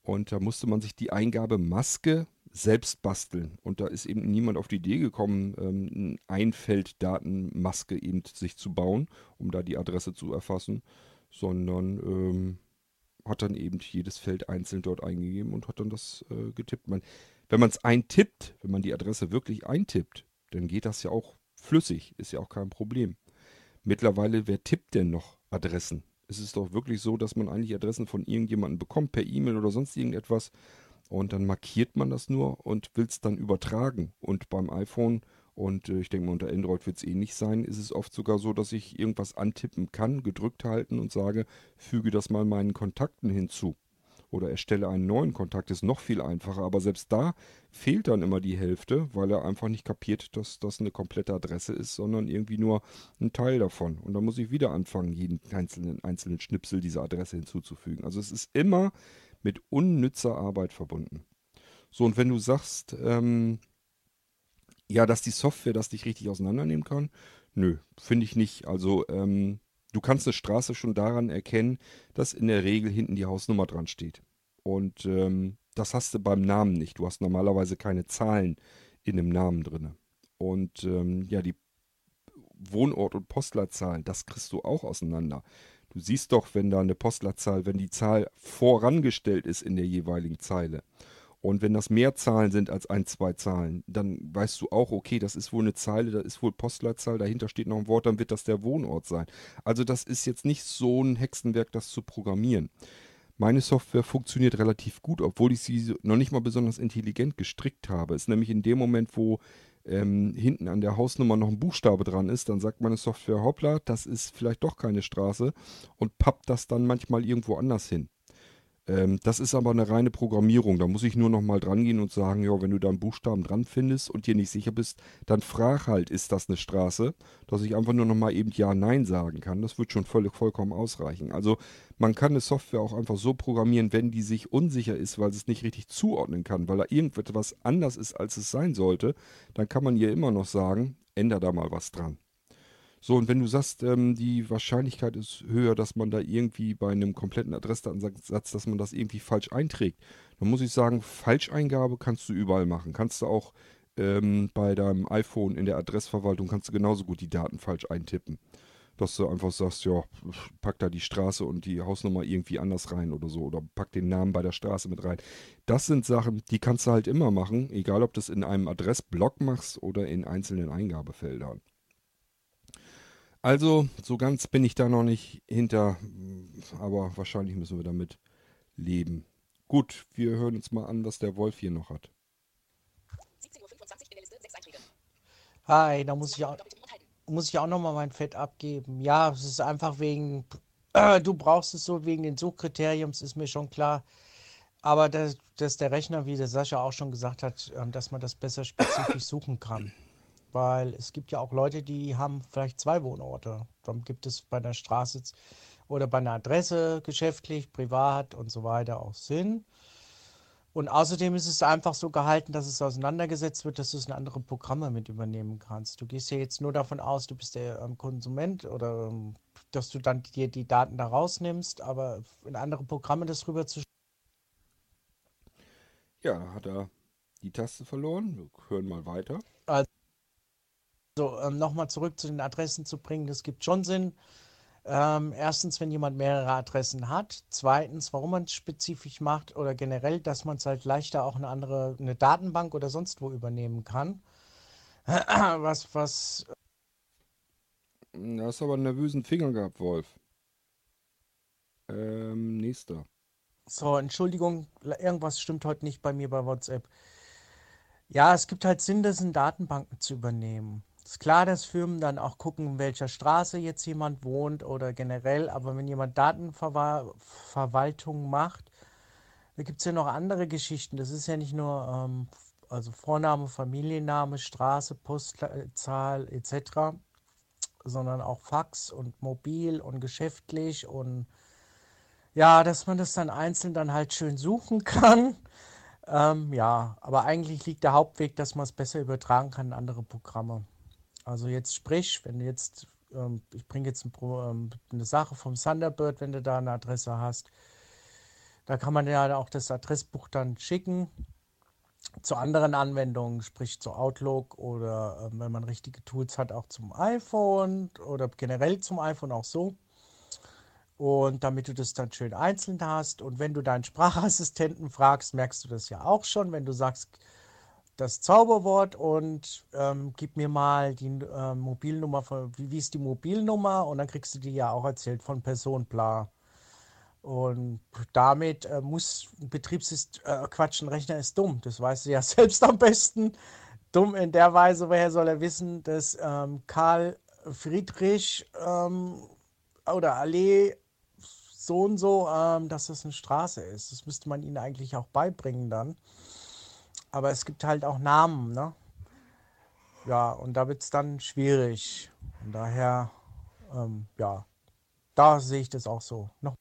Und da musste man sich die Eingabe Maske selbst basteln. Und da ist eben niemand auf die Idee gekommen, ähm, eine Einfelddatenmaske eben sich zu bauen, um da die Adresse zu erfassen, sondern ähm, hat dann eben jedes Feld einzeln dort eingegeben und hat dann das äh, getippt. Man, wenn man es eintippt, wenn man die Adresse wirklich eintippt, dann geht das ja auch flüssig, ist ja auch kein Problem. Mittlerweile, wer tippt denn noch Adressen? Es ist doch wirklich so, dass man eigentlich Adressen von irgendjemandem bekommt, per E-Mail oder sonst irgendetwas. Und dann markiert man das nur und will es dann übertragen. Und beim iPhone und äh, ich denke mal, unter Android wird es ähnlich sein, ist es oft sogar so, dass ich irgendwas antippen kann, gedrückt halten und sage, füge das mal meinen Kontakten hinzu oder erstelle einen neuen Kontakt, ist noch viel einfacher. Aber selbst da fehlt dann immer die Hälfte, weil er einfach nicht kapiert, dass das eine komplette Adresse ist, sondern irgendwie nur ein Teil davon. Und dann muss ich wieder anfangen, jeden einzelnen, einzelnen Schnipsel dieser Adresse hinzuzufügen. Also es ist immer mit unnützer Arbeit verbunden. So, und wenn du sagst, ähm, ja, dass die Software das nicht richtig auseinandernehmen kann, nö, finde ich nicht. Also, ähm, Du kannst eine Straße schon daran erkennen, dass in der Regel hinten die Hausnummer dran steht. Und ähm, das hast du beim Namen nicht. Du hast normalerweise keine Zahlen in dem Namen drin. Und ähm, ja, die Wohnort- und Postleitzahlen, das kriegst du auch auseinander. Du siehst doch, wenn da eine Postleitzahl, wenn die Zahl vorangestellt ist in der jeweiligen Zeile. Und wenn das mehr Zahlen sind als ein, zwei Zahlen, dann weißt du auch, okay, das ist wohl eine Zeile, da ist wohl Postleitzahl, dahinter steht noch ein Wort, dann wird das der Wohnort sein. Also das ist jetzt nicht so ein Hexenwerk, das zu programmieren. Meine Software funktioniert relativ gut, obwohl ich sie noch nicht mal besonders intelligent gestrickt habe. Ist nämlich in dem Moment, wo ähm, hinten an der Hausnummer noch ein Buchstabe dran ist, dann sagt meine Software, hoppla, das ist vielleicht doch keine Straße und pappt das dann manchmal irgendwo anders hin. Ähm, das ist aber eine reine Programmierung. Da muss ich nur noch mal dran gehen und sagen, ja, wenn du da einen Buchstaben dran findest und dir nicht sicher bist, dann frag halt, ist das eine Straße? Dass ich einfach nur noch mal eben Ja, Nein sagen kann. Das wird schon völlig vollkommen ausreichen. Also man kann eine Software auch einfach so programmieren, wenn die sich unsicher ist, weil sie es nicht richtig zuordnen kann, weil da irgendetwas anders ist, als es sein sollte, dann kann man ihr immer noch sagen, änder da mal was dran. So, und wenn du sagst, ähm, die Wahrscheinlichkeit ist höher, dass man da irgendwie bei einem kompletten Adressdatensatz, dass man das irgendwie falsch einträgt, dann muss ich sagen, Falscheingabe kannst du überall machen. Kannst du auch ähm, bei deinem iPhone in der Adressverwaltung, kannst du genauso gut die Daten falsch eintippen. Dass du einfach sagst, ja, pack da die Straße und die Hausnummer irgendwie anders rein oder so. Oder pack den Namen bei der Straße mit rein. Das sind Sachen, die kannst du halt immer machen, egal ob du es in einem Adressblock machst oder in einzelnen Eingabefeldern. Also, so ganz bin ich da noch nicht hinter, aber wahrscheinlich müssen wir damit leben. Gut, wir hören uns mal an, was der Wolf hier noch hat. 17.25 Uhr in der Liste, sechs Einträge. Hi, da muss ich auch, muss ich auch nochmal mein Fett abgeben. Ja, es ist einfach wegen, äh, du brauchst es so wegen den Suchkriteriums, ist mir schon klar. Aber dass, dass der Rechner, wie der Sascha auch schon gesagt hat, äh, dass man das besser spezifisch suchen kann. Weil es gibt ja auch Leute, die haben vielleicht zwei Wohnorte. Dann gibt es bei einer Straße oder bei einer Adresse geschäftlich, privat und so weiter auch Sinn. Und außerdem ist es einfach so gehalten, dass es auseinandergesetzt wird, dass du es in andere Programme mit übernehmen kannst. Du gehst ja jetzt nur davon aus, du bist der ähm, Konsument oder ähm, dass du dann dir die Daten da rausnimmst, aber in andere Programme das rüber zu. Ja, da hat er die Taste verloren. Wir hören mal weiter. Also also ähm, nochmal zurück zu den Adressen zu bringen, das gibt schon Sinn. Ähm, erstens, wenn jemand mehrere Adressen hat. Zweitens, warum man es spezifisch macht oder generell, dass man es halt leichter auch eine andere, eine Datenbank oder sonst wo übernehmen kann. was, was. Du hast aber einen nervösen Finger gehabt, Wolf. Ähm, nächster. So, Entschuldigung, irgendwas stimmt heute nicht bei mir bei WhatsApp. Ja, es gibt halt Sinn, das in Datenbanken zu übernehmen. Ist klar, dass Firmen dann auch gucken, in welcher Straße jetzt jemand wohnt oder generell, aber wenn jemand Datenverwaltung macht, da gibt es ja noch andere Geschichten. Das ist ja nicht nur ähm, also Vorname, Familienname, Straße, Postzahl etc., sondern auch Fax und mobil und geschäftlich und ja, dass man das dann einzeln dann halt schön suchen kann. Ähm, ja, aber eigentlich liegt der Hauptweg, dass man es besser übertragen kann in andere Programme. Also jetzt sprich, wenn du jetzt, ähm, ich bringe jetzt ein, ähm, eine Sache vom Thunderbird, wenn du da eine Adresse hast, da kann man ja auch das Adressbuch dann schicken. Zu anderen Anwendungen, sprich zu Outlook oder ähm, wenn man richtige Tools hat, auch zum iPhone oder generell zum iPhone auch so. Und damit du das dann schön einzeln hast. Und wenn du deinen Sprachassistenten fragst, merkst du das ja auch schon, wenn du sagst, das Zauberwort und ähm, gib mir mal die äh, Mobilnummer, von, wie, wie, ist die Mobilnummer und dann kriegst du die ja auch erzählt von Person bla. Und damit äh, muss Betriebssystem, äh, Quatsch, ein Rechner ist dumm, das weißt du ja selbst am besten. Dumm in der Weise, woher soll er wissen, dass ähm, Karl Friedrich ähm, oder Allee so und so, ähm, dass das eine Straße ist. Das müsste man ihnen eigentlich auch beibringen dann. Aber es gibt halt auch Namen, ne? Ja, und da wird es dann schwierig. Und daher, ähm, ja, da sehe ich das auch so. Noch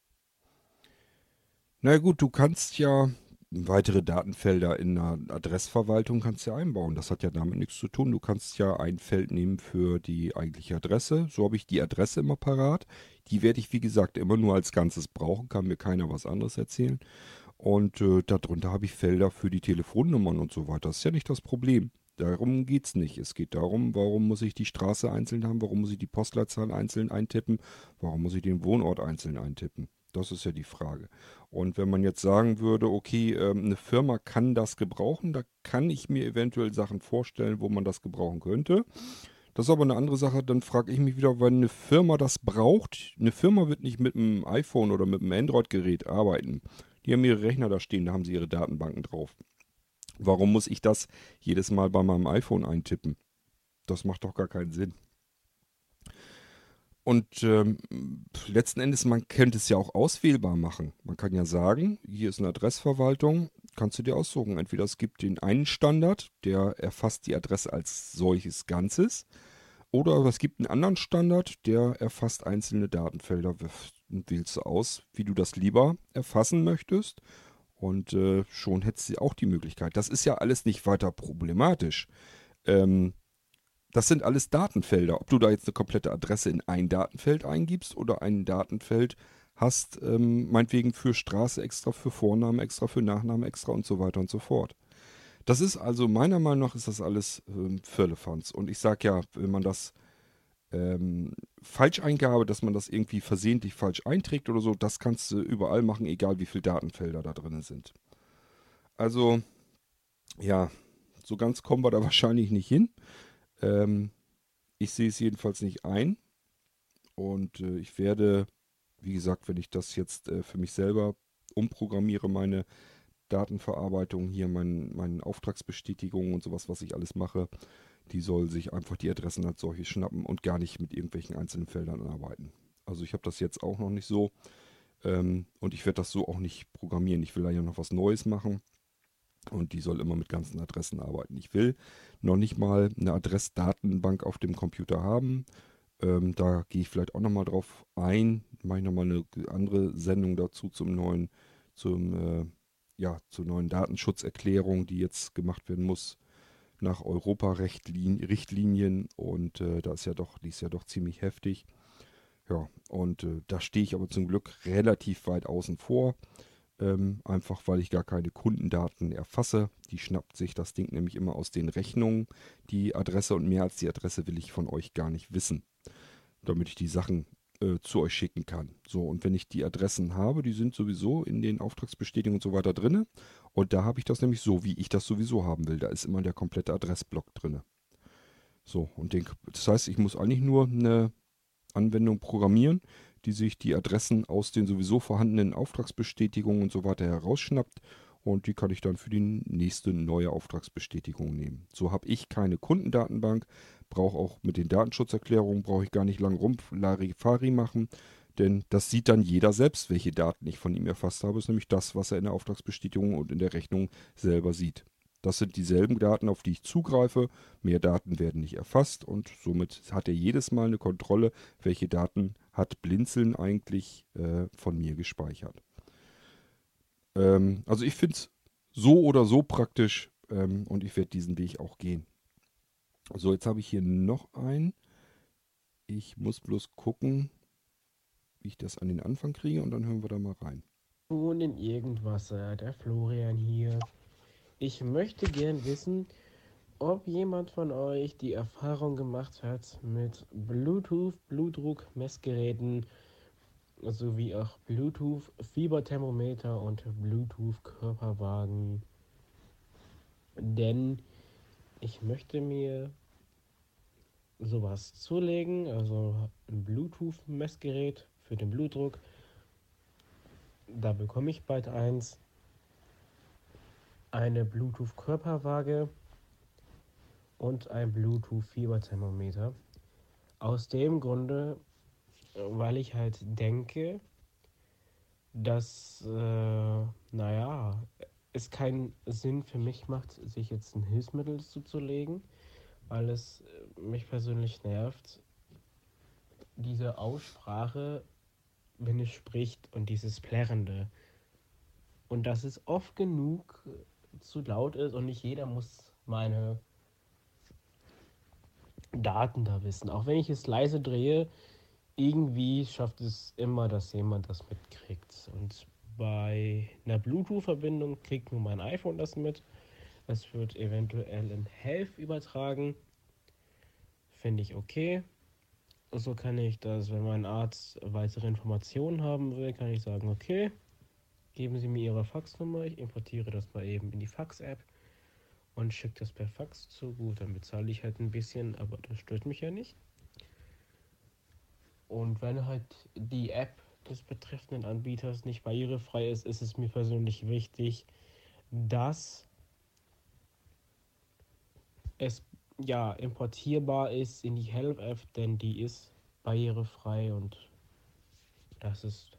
na gut, du kannst ja weitere Datenfelder in einer Adressverwaltung kannst ja einbauen. Das hat ja damit nichts zu tun. Du kannst ja ein Feld nehmen für die eigentliche Adresse. So habe ich die Adresse immer parat. Die werde ich, wie gesagt, immer nur als Ganzes brauchen. Kann mir keiner was anderes erzählen. Und äh, darunter habe ich Felder für die Telefonnummern und so weiter. Das ist ja nicht das Problem. Darum geht es nicht. Es geht darum, warum muss ich die Straße einzeln haben, warum muss ich die Postleitzahl einzeln eintippen, warum muss ich den Wohnort einzeln eintippen. Das ist ja die Frage. Und wenn man jetzt sagen würde, okay, ähm, eine Firma kann das gebrauchen, da kann ich mir eventuell Sachen vorstellen, wo man das gebrauchen könnte. Das ist aber eine andere Sache, dann frage ich mich wieder, wenn eine Firma das braucht, eine Firma wird nicht mit einem iPhone oder mit einem Android-Gerät arbeiten. Die haben ihre Rechner da stehen, da haben sie ihre Datenbanken drauf. Warum muss ich das jedes Mal bei meinem iPhone eintippen? Das macht doch gar keinen Sinn. Und ähm, letzten Endes, man könnte es ja auch auswählbar machen. Man kann ja sagen, hier ist eine Adressverwaltung, kannst du dir aussuchen. Entweder es gibt den einen Standard, der erfasst die Adresse als solches Ganzes, oder es gibt einen anderen Standard, der erfasst einzelne Datenfelder. Wählst du aus, wie du das lieber erfassen möchtest. Und äh, schon hättest du auch die Möglichkeit. Das ist ja alles nicht weiter problematisch. Ähm, das sind alles Datenfelder. Ob du da jetzt eine komplette Adresse in ein Datenfeld eingibst oder ein Datenfeld hast, ähm, meinetwegen für Straße extra, für Vorname extra, für Nachname extra und so weiter und so fort. Das ist also, meiner Meinung nach, ist das alles ähm, Firlefanz. Und ich sage ja, wenn man das ähm, Falscheingabe, dass man das irgendwie versehentlich falsch einträgt oder so, das kannst du überall machen, egal wie viele Datenfelder da drin sind. Also, ja, so ganz kommen wir da wahrscheinlich nicht hin. Ähm, ich sehe es jedenfalls nicht ein. Und äh, ich werde, wie gesagt, wenn ich das jetzt äh, für mich selber umprogrammiere, meine Datenverarbeitung hier, mein, Auftragsbestätigungen und sowas, was ich alles mache, die soll sich einfach die Adressen als solche schnappen und gar nicht mit irgendwelchen einzelnen Feldern arbeiten. Also ich habe das jetzt auch noch nicht so ähm, und ich werde das so auch nicht programmieren. Ich will da ja noch was Neues machen. Und die soll immer mit ganzen Adressen arbeiten. Ich will noch nicht mal eine Adressdatenbank auf dem Computer haben. Ähm, da gehe ich vielleicht auch nochmal drauf ein. Mache ich nochmal eine andere Sendung dazu zum neuen, zum, äh, ja, zur neuen Datenschutzerklärung, die jetzt gemacht werden muss nach Europa-Richtlinien. Und äh, da ist ja doch, die ist ja doch ziemlich heftig. Ja, und äh, da stehe ich aber zum Glück relativ weit außen vor. Ähm, einfach weil ich gar keine Kundendaten erfasse. Die schnappt sich das Ding nämlich immer aus den Rechnungen, die Adresse und mehr als die Adresse will ich von euch gar nicht wissen, damit ich die Sachen äh, zu euch schicken kann. So, und wenn ich die Adressen habe, die sind sowieso in den Auftragsbestätigungen und so weiter drin. Und da habe ich das nämlich so, wie ich das sowieso haben will. Da ist immer der komplette Adressblock drin. So, und den, das heißt, ich muss eigentlich nur eine Anwendung programmieren, die sich die Adressen aus den sowieso vorhandenen Auftragsbestätigungen und so weiter herausschnappt und die kann ich dann für die nächste neue Auftragsbestätigung nehmen. So habe ich keine Kundendatenbank, brauche auch mit den Datenschutzerklärungen, brauche ich gar nicht lang rum Larifari machen, denn das sieht dann jeder selbst, welche Daten ich von ihm erfasst habe, ist nämlich das, was er in der Auftragsbestätigung und in der Rechnung selber sieht. Das sind dieselben Daten, auf die ich zugreife. Mehr Daten werden nicht erfasst und somit hat er jedes Mal eine Kontrolle, welche Daten hat Blinzeln eigentlich äh, von mir gespeichert. Ähm, also ich finde es so oder so praktisch ähm, und ich werde diesen Weg auch gehen. So, jetzt habe ich hier noch einen. Ich muss bloß gucken, wie ich das an den Anfang kriege und dann hören wir da mal rein. Und in irgendwas, der Florian hier. Ich möchte gern wissen, ob jemand von euch die Erfahrung gemacht hat mit Bluetooth Blutdruck-Messgeräten sowie auch Bluetooth Fieberthermometer und Bluetooth Körperwagen. Denn ich möchte mir sowas zulegen, also ein Bluetooth Messgerät für den Blutdruck. Da bekomme ich bald eins. Eine Bluetooth Körperwaage und ein Bluetooth-Fieberthermometer. Aus dem Grunde, weil ich halt denke, dass, äh, naja, es keinen Sinn für mich macht, sich jetzt ein Hilfsmittel zuzulegen, weil es mich persönlich nervt, diese Aussprache, wenn es spricht und dieses Plärrende. Und dass es oft genug zu laut ist und nicht jeder muss meine Daten da wissen. Auch wenn ich es leise drehe, irgendwie schafft es immer, dass jemand das mitkriegt. Und bei einer Bluetooth-Verbindung kriegt nur mein iPhone das mit. Es wird eventuell in Health übertragen. Finde ich okay. so kann ich das, wenn mein Arzt weitere Informationen haben will, kann ich sagen, okay, geben Sie mir Ihre Faxnummer, ich importiere das mal eben in die Fax-App und schicke das per Fax zu. Gut, dann bezahle ich halt ein bisschen, aber das stört mich ja nicht. Und wenn halt die App des betreffenden Anbieters nicht barrierefrei ist, ist es mir persönlich wichtig, dass es ja importierbar ist in die Health App, denn die ist barrierefrei und das ist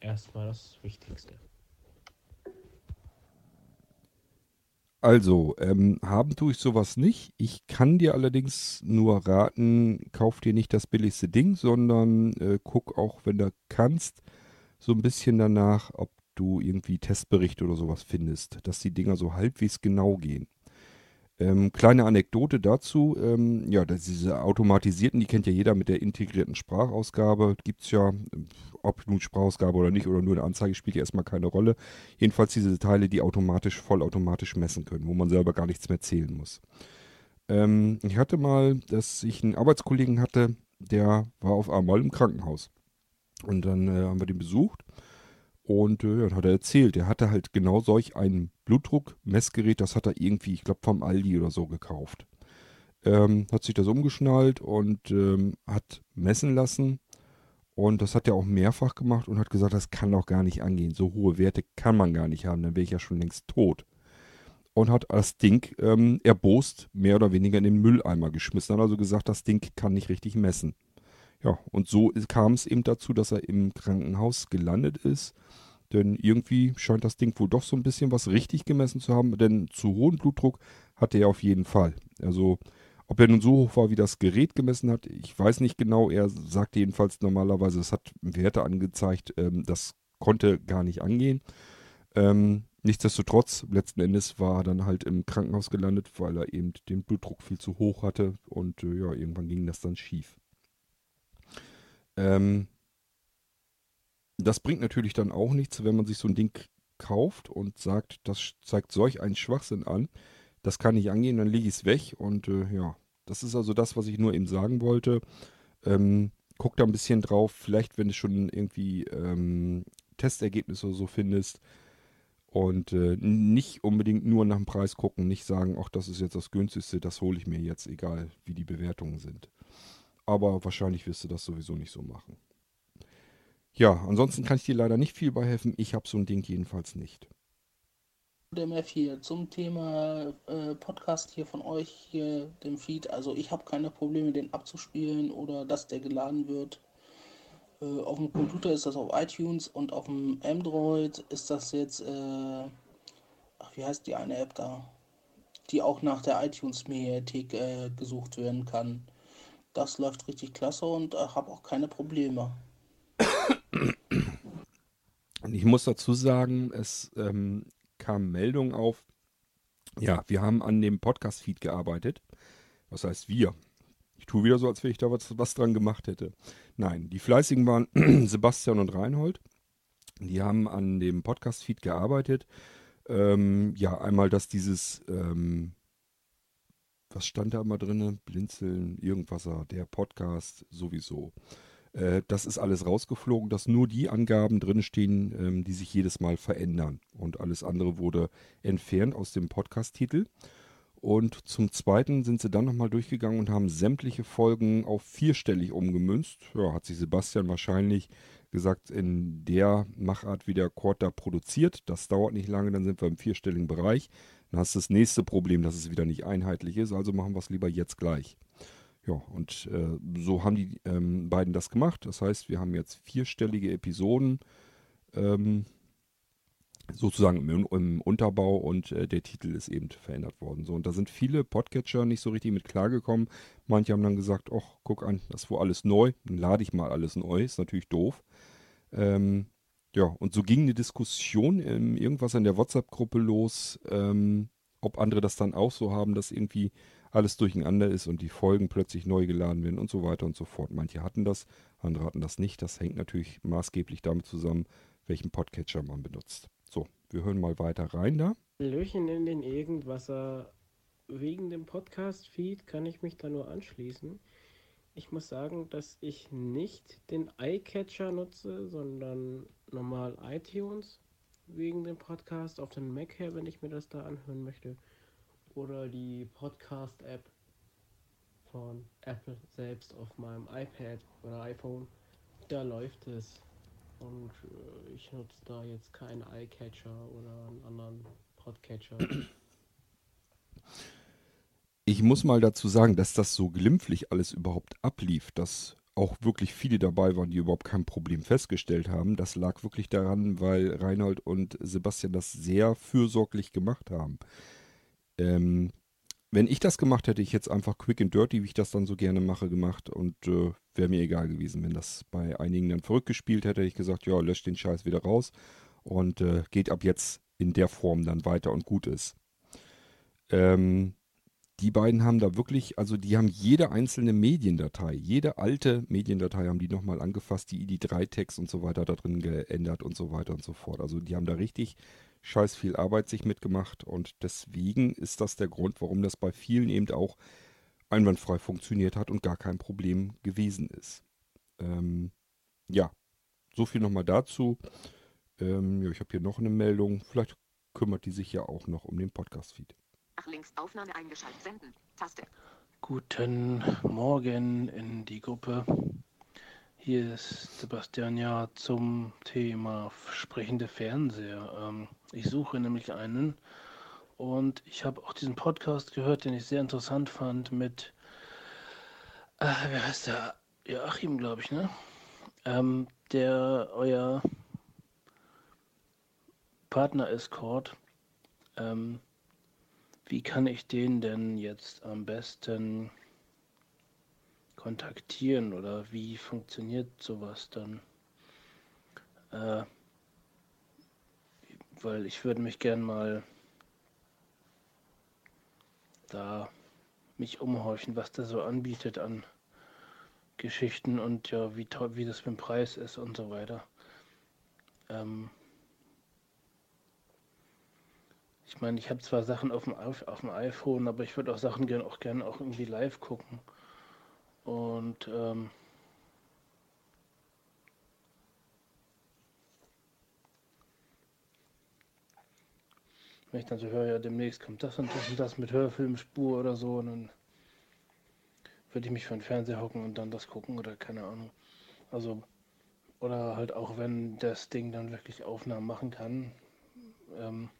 erstmal das Wichtigste. Also, ähm, haben tue ich sowas nicht. Ich kann dir allerdings nur raten, kauf dir nicht das billigste Ding, sondern äh, guck auch, wenn du kannst, so ein bisschen danach, ob du irgendwie Testberichte oder sowas findest, dass die Dinger so halbwegs genau gehen. Ähm, kleine Anekdote dazu, ähm, ja, diese automatisierten, die kennt ja jeder mit der integrierten Sprachausgabe, gibt es ja, ob nun Sprachausgabe oder nicht oder nur eine Anzeige, spielt ja erstmal keine Rolle. Jedenfalls diese Teile, die automatisch, vollautomatisch messen können, wo man selber gar nichts mehr zählen muss. Ähm, ich hatte mal, dass ich einen Arbeitskollegen hatte, der war auf einmal im Krankenhaus. Und dann äh, haben wir den besucht und äh, dann hat er erzählt, er hatte halt genau solch ein Blutdruckmessgerät, das hat er irgendwie, ich glaube, vom Aldi oder so gekauft. Ähm, hat sich das umgeschnallt und ähm, hat messen lassen. Und das hat er auch mehrfach gemacht und hat gesagt, das kann doch gar nicht angehen. So hohe Werte kann man gar nicht haben, dann wäre ich ja schon längst tot. Und hat das Ding ähm, erbost mehr oder weniger in den Mülleimer geschmissen. Hat also gesagt, das Ding kann nicht richtig messen. Ja, und so kam es eben dazu, dass er im Krankenhaus gelandet ist. Denn irgendwie scheint das Ding wohl doch so ein bisschen was richtig gemessen zu haben, denn zu hohen Blutdruck hatte er auf jeden Fall. Also, ob er nun so hoch war, wie das Gerät gemessen hat, ich weiß nicht genau. Er sagte jedenfalls normalerweise, es hat Werte angezeigt, ähm, das konnte gar nicht angehen. Ähm, nichtsdestotrotz, letzten Endes war er dann halt im Krankenhaus gelandet, weil er eben den Blutdruck viel zu hoch hatte und äh, ja, irgendwann ging das dann schief. Ähm, das bringt natürlich dann auch nichts, wenn man sich so ein Ding kauft und sagt, das zeigt solch einen Schwachsinn an. Das kann nicht angehen, dann lege ich es weg. Und äh, ja, das ist also das, was ich nur eben sagen wollte. Ähm, guck da ein bisschen drauf, vielleicht wenn du schon irgendwie ähm, Testergebnisse oder so findest. Und äh, nicht unbedingt nur nach dem Preis gucken, nicht sagen, ach, das ist jetzt das günstigste, das hole ich mir jetzt, egal wie die Bewertungen sind. Aber wahrscheinlich wirst du das sowieso nicht so machen. Ja, ansonsten kann ich dir leider nicht viel bei helfen. Ich habe so ein Ding jedenfalls nicht. Dem F4 zum Thema äh, Podcast hier von euch, hier dem Feed. Also ich habe keine Probleme, den abzuspielen oder dass der geladen wird. Äh, auf dem Computer ist das auf iTunes und auf dem Android ist das jetzt, äh, ach, wie heißt die eine App da? Die auch nach der iTunes-Mediathek äh, gesucht werden kann. Das läuft richtig klasse und äh, habe auch keine Probleme. Und ich muss dazu sagen, es ähm, kam Meldung auf, ja, wir haben an dem Podcast-Feed gearbeitet. Was heißt wir? Ich tue wieder so, als wenn ich da was, was dran gemacht hätte. Nein, die Fleißigen waren Sebastian und Reinhold. Die haben an dem Podcast-Feed gearbeitet. Ähm, ja, einmal, dass dieses ähm, was stand da immer drin? Blinzeln, irgendwas, der Podcast sowieso. Äh, das ist alles rausgeflogen, dass nur die Angaben drin stehen, ähm, die sich jedes Mal verändern. Und alles andere wurde entfernt aus dem Podcast-Titel. Und zum Zweiten sind sie dann nochmal durchgegangen und haben sämtliche Folgen auf vierstellig umgemünzt. Ja, hat sich Sebastian wahrscheinlich gesagt, in der Machart, wie der Chord da produziert. Das dauert nicht lange, dann sind wir im vierstelligen Bereich. Dann hast du das nächste Problem, dass es wieder nicht einheitlich ist, also machen wir es lieber jetzt gleich. Ja, und äh, so haben die ähm, beiden das gemacht. Das heißt, wir haben jetzt vierstellige Episoden ähm, sozusagen im, im, Unterbau und äh, der Titel ist eben verändert worden. So, und da sind viele Podcatcher nicht so richtig mit klargekommen. Manche haben dann gesagt, ach, guck an, das war alles neu, dann lade ich mal alles neu, ist natürlich doof. Ähm, ja, und so ging eine Diskussion ähm, irgendwas in der WhatsApp-Gruppe los, ähm, ob andere das dann auch so haben, dass irgendwie alles durcheinander ist und die Folgen plötzlich neu geladen werden und so weiter und so fort. Manche hatten das, andere hatten das nicht. Das hängt natürlich maßgeblich damit zusammen, welchen Podcatcher man benutzt. So, wir hören mal weiter rein da. Löchen in den Irgendwasser. Wegen dem Podcast-Feed kann ich mich da nur anschließen. ich muss sagen, dass ich nicht den iCatcher nutze, sondern normal iTunes wegen dem Podcast auf den Mac her, wenn ich mir das da anhören möchte. Oder die Podcast-App von Apple selbst auf meinem iPad oder iPhone. Da läuft es. Und äh, ich nutze da jetzt keinen iCatcher oder einen anderen Podcatcher. Ich muss mal dazu sagen, dass das so glimpflich alles überhaupt ablief, dass auch wirklich viele dabei waren, die überhaupt kein Problem festgestellt haben. Das lag wirklich daran, weil Reinhold und Sebastian das sehr fürsorglich gemacht haben. Ähm, wenn ich das gemacht hätte, ich jetzt einfach quick and dirty, wie ich das dann so gerne mache, gemacht und äh, wäre mir egal gewesen. Wenn das bei einigen dann verrückt gespielt hätte, hätte ich gesagt, ja, löscht den Scheiß wieder raus und äh, geht ab jetzt in der Form dann weiter und gut ist. Ähm, die beiden haben da wirklich, also die haben jede einzelne Mediendatei, jede alte Mediendatei haben die nochmal angefasst, die ID3-Text und so weiter da drin geändert und so weiter und so fort. Also die haben da richtig scheiß viel Arbeit sich mitgemacht und deswegen ist das der Grund, warum das bei vielen eben auch einwandfrei funktioniert hat und gar kein Problem gewesen ist. Ähm, ja, so viel nochmal dazu. Ähm, ja, ich habe hier noch eine Meldung. Vielleicht kümmert die sich ja auch noch um den Podcast-Feed. Nach links Aufnahme eingeschaltet. Senden. Taste. Guten Morgen in die Gruppe. Hier ist Sebastian ja zum Thema sprechende Fernseher. Ähm, ich suche nämlich einen und ich habe auch diesen Podcast gehört, den ich sehr interessant fand mit, äh, wer heißt der? Joachim, glaube ich, ne? Ähm, der euer Partner-Escort. Ähm, wie kann ich den denn jetzt am besten kontaktieren oder wie funktioniert sowas dann? Äh, weil ich würde mich gern mal da mich umhorchen, was der so anbietet an Geschichten und ja, wie, wie das mit dem Preis ist und so weiter. Ähm, ich meine, ich habe zwar Sachen auf dem, auf dem iPhone, aber ich würde auch Sachen gerne auch gerne auch irgendwie live gucken. Und ähm, wenn ich dann so höre, ja, demnächst kommt das und das und das mit Hörfilmspur oder so, und dann würde ich mich vor den Fernseher hocken und dann das gucken oder keine Ahnung. Also, oder halt auch, wenn das Ding dann wirklich Aufnahmen machen kann. Ähm,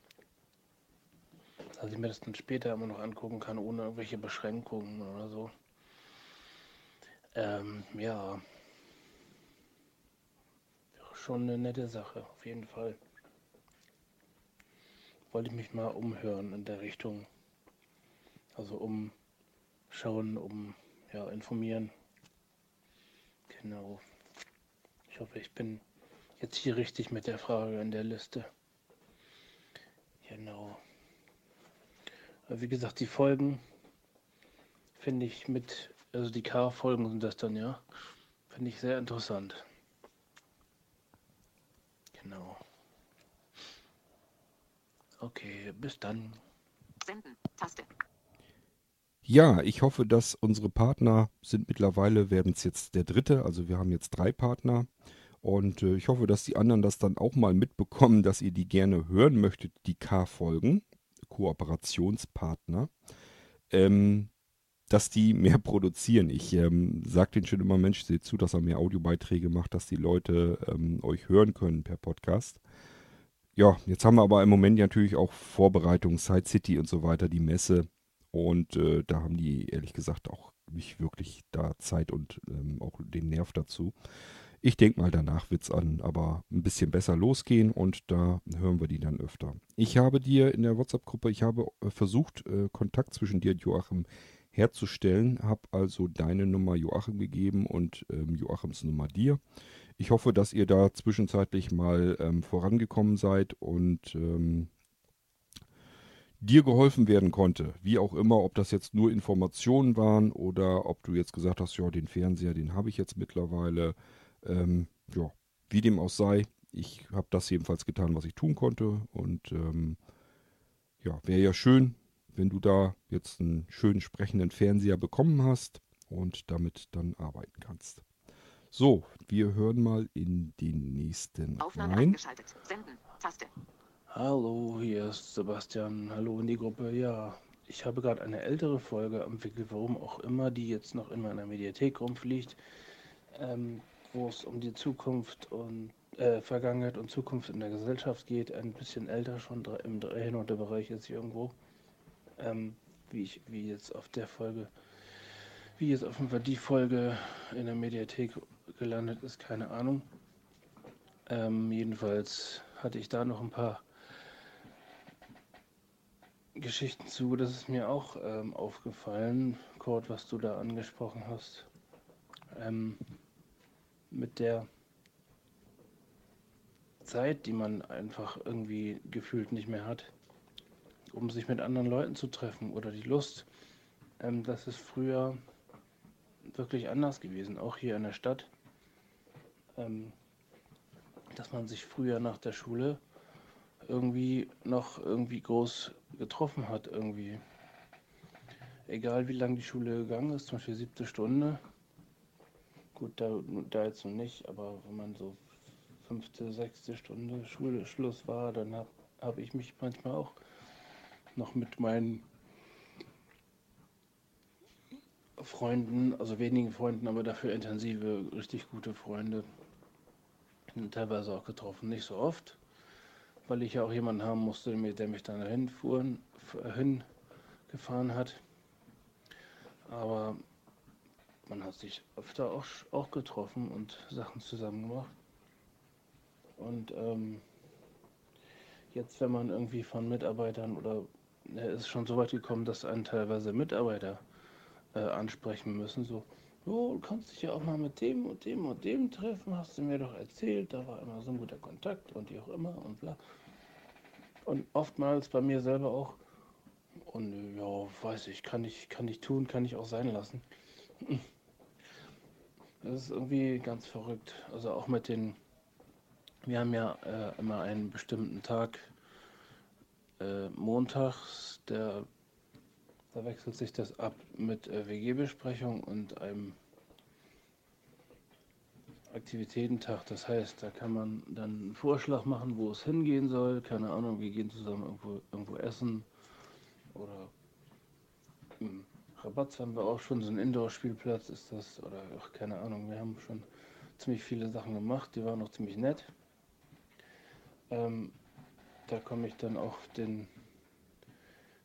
dass ich mir das dann später immer noch angucken kann, ohne irgendwelche Beschränkungen oder so. Ähm, ja. Schon eine nette Sache, auf jeden Fall. Wollte ich mich mal umhören in der Richtung. Also umschauen, um ja, informieren. Genau. Ich hoffe, ich bin jetzt hier richtig mit der Frage in der Liste. Genau. Wie gesagt, die Folgen finde ich mit, also die K-Folgen sind das dann, ja, finde ich sehr interessant. Genau. Okay, bis dann. Senden. Taste. Ja, ich hoffe, dass unsere Partner sind mittlerweile, werden es jetzt der dritte, also wir haben jetzt drei Partner. Und äh, ich hoffe, dass die anderen das dann auch mal mitbekommen, dass ihr die gerne hören möchtet, die K-Folgen. Kooperationspartner, ähm, dass die mehr produzieren. Ich ähm, sage denen schon immer, Mensch, seht zu, dass er mehr Audiobeiträge macht, dass die Leute ähm, euch hören können per Podcast. Ja, jetzt haben wir aber im Moment natürlich auch Vorbereitungen, Side City und so weiter, die Messe. Und äh, da haben die ehrlich gesagt auch nicht wirklich da Zeit und ähm, auch den Nerv dazu. Ich denke mal, danach wird es an, aber ein bisschen besser losgehen und da hören wir die dann öfter. Ich habe dir in der WhatsApp-Gruppe, ich habe äh, versucht, äh, Kontakt zwischen dir und Joachim herzustellen, habe also deine Nummer Joachim gegeben und ähm, Joachims Nummer dir. Ich hoffe, dass ihr da zwischenzeitlich mal ähm, vorangekommen seid und ähm, dir geholfen werden konnte. Wie auch immer, ob das jetzt nur Informationen waren oder ob du jetzt gesagt hast, ja, den Fernseher, den habe ich jetzt mittlerweile. Ähm, ja, wie dem auch sei, ich habe das jedenfalls getan, was ich tun konnte. Und ähm, ja, wäre ja schön, wenn du da jetzt einen schönen sprechenden Fernseher bekommen hast. und damit dann arbeiten kannst. So, wir hören mal in den nächsten Aufnahme rein. eingeschaltet. Senden. Taste. Hallo, hier ist Sebastian. Hallo in die Gruppe. Ja, ich habe gerade eine ältere Folge am Wickel, warum auch immer, die jetzt noch in meiner Mediathek rumfliegt, ähm, wo es um die Zukunft und äh, Vergangenheit und Zukunft in der Gesellschaft geht. Ein bisschen älter schon, im 300er Bereich jetzt irgendwo. Ähm, wie ich, wie jetzt auf der Folge, wie jetzt Fall die Folge in der Mediathek gelandet ist, keine Ahnung. Ähm, jedenfalls hatte ich da noch ein paar Geschichten zu. Das ist mir auch ähm, aufgefallen, Kurt, was du da angesprochen hast. Ähm, mit der Zeit, die man einfach irgendwie gefühlt nicht mehr hat, um sich mit anderen Leuten zu treffen oder die Lust. Ähm, das ist früher wirklich anders gewesen, auch hier in der Stadt. Ähm, dass man sich früher nach der Schule irgendwie noch irgendwie groß getroffen hat irgendwie. Egal wie lang die Schule gegangen ist, zum Beispiel siebte Stunde. Gut, da, da jetzt noch nicht, aber wenn man so fünfte, sechste Stunde Schule Schluss war, dann habe hab ich mich manchmal auch noch mit meinen Freunden, also wenigen Freunden, aber dafür intensive, richtig gute Freunde, teilweise auch getroffen. Nicht so oft, weil ich ja auch jemanden haben musste, der mich dann dahin fuhren, hingefahren hat. Aber man hat sich öfter auch, auch getroffen und Sachen zusammen gemacht. Und ähm, jetzt, wenn man irgendwie von Mitarbeitern oder ja, es ist schon so weit gekommen, dass einen teilweise Mitarbeiter äh, ansprechen müssen, so, oh, du kannst dich ja auch mal mit dem und dem und dem treffen, hast du mir doch erzählt, da war immer so ein guter Kontakt und wie auch immer und bla. Und oftmals bei mir selber auch, und ja, weiß ich, kann ich, kann ich tun, kann ich auch sein lassen. Das ist irgendwie ganz verrückt. Also auch mit den, wir haben ja äh, immer einen bestimmten Tag, äh, montags, der, da wechselt sich das ab mit äh, WG-Besprechung und einem Aktivitätentag. Das heißt, da kann man dann einen Vorschlag machen, wo es hingehen soll. Keine Ahnung, wir gehen zusammen irgendwo, irgendwo essen oder im Rabatz haben wir auch schon so einen Indoor-Spielplatz ist das oder ach, keine Ahnung. Wir haben schon ziemlich viele Sachen gemacht, die waren auch ziemlich nett. Ähm, da komme ich dann auch den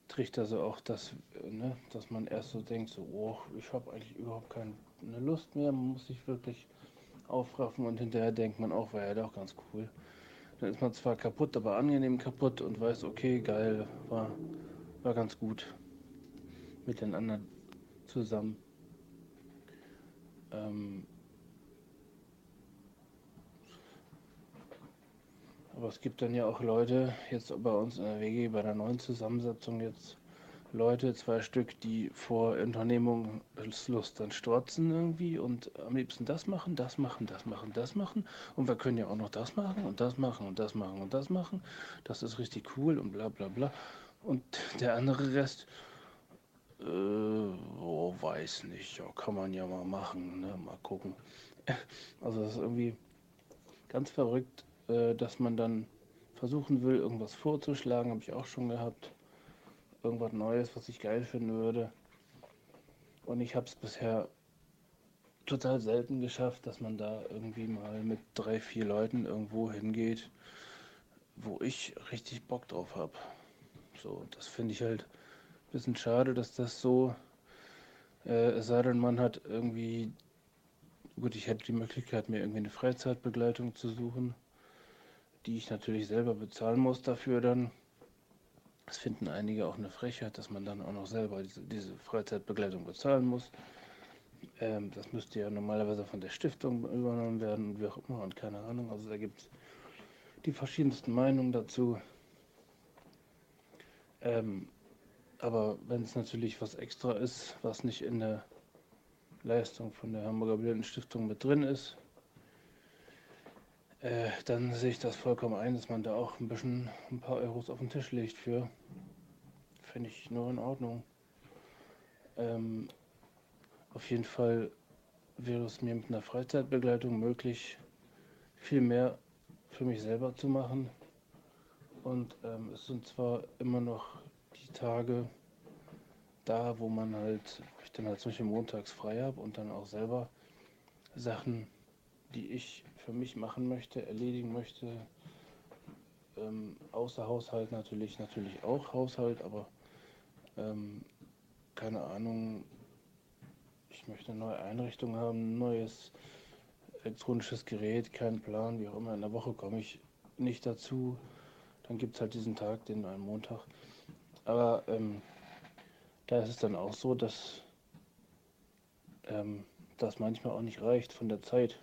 Trichter so auch, dass, äh, ne, dass man erst so denkt, so, oh, ich habe eigentlich überhaupt keine Lust mehr. Man muss sich wirklich aufraffen und hinterher denkt man auch, war ja doch ganz cool. Dann ist man zwar kaputt, aber angenehm kaputt und weiß, okay, geil, war, war ganz gut mit den anderen zusammen. Ähm, aber es gibt dann ja auch Leute, jetzt bei uns in der WG, bei der neuen Zusammensetzung jetzt, Leute, zwei Stück, die vor Unternehmungslust dann strotzen irgendwie und am liebsten das machen, das machen, das machen, das machen. Und wir können ja auch noch das machen und das machen und das machen und das machen. Das ist richtig cool und bla bla bla. Und der andere Rest, äh, oh, weiß nicht, ja, kann man ja mal machen, ne? mal gucken. Also das ist irgendwie ganz verrückt, äh, dass man dann versuchen will, irgendwas vorzuschlagen, habe ich auch schon gehabt. Irgendwas Neues, was ich geil finden würde. Und ich habe es bisher total selten geschafft, dass man da irgendwie mal mit drei, vier Leuten irgendwo hingeht, wo ich richtig Bock drauf habe. So, das finde ich halt bisschen schade, dass das so, äh, es sei denn, man hat irgendwie, gut, ich hätte die Möglichkeit, mir irgendwie eine Freizeitbegleitung zu suchen, die ich natürlich selber bezahlen muss dafür dann. Das finden einige auch eine Frechheit, dass man dann auch noch selber diese, diese Freizeitbegleitung bezahlen muss. Ähm, das müsste ja normalerweise von der Stiftung übernommen werden und wie auch immer und keine Ahnung. Also da gibt es die verschiedensten Meinungen dazu. Ähm, aber wenn es natürlich was extra ist, was nicht in der Leistung von der Hamburger Blindensstiftung mit drin ist, äh, dann sehe ich das vollkommen ein, dass man da auch ein bisschen ein paar Euros auf den Tisch legt für. Finde ich nur in Ordnung. Ähm, Auf jeden Fall wäre es mir mit einer Freizeitbegleitung möglich, viel mehr für mich selber zu machen. Und ähm, es sind zwar immer noch Tage da, wo man halt, ich dann halt zum Beispiel montags frei habe und dann auch selber Sachen, die ich für mich machen möchte, erledigen möchte. Ähm, außer Haushalt natürlich, natürlich auch Haushalt, aber ähm, keine Ahnung, ich möchte eine neue Einrichtung haben, neues elektronisches Gerät, keinen Plan, wie auch immer. In der Woche komme ich nicht dazu. Dann gibt es halt diesen Tag, den einen Montag. Aber ähm, da ist es dann auch so, dass ähm, das manchmal auch nicht reicht von der Zeit.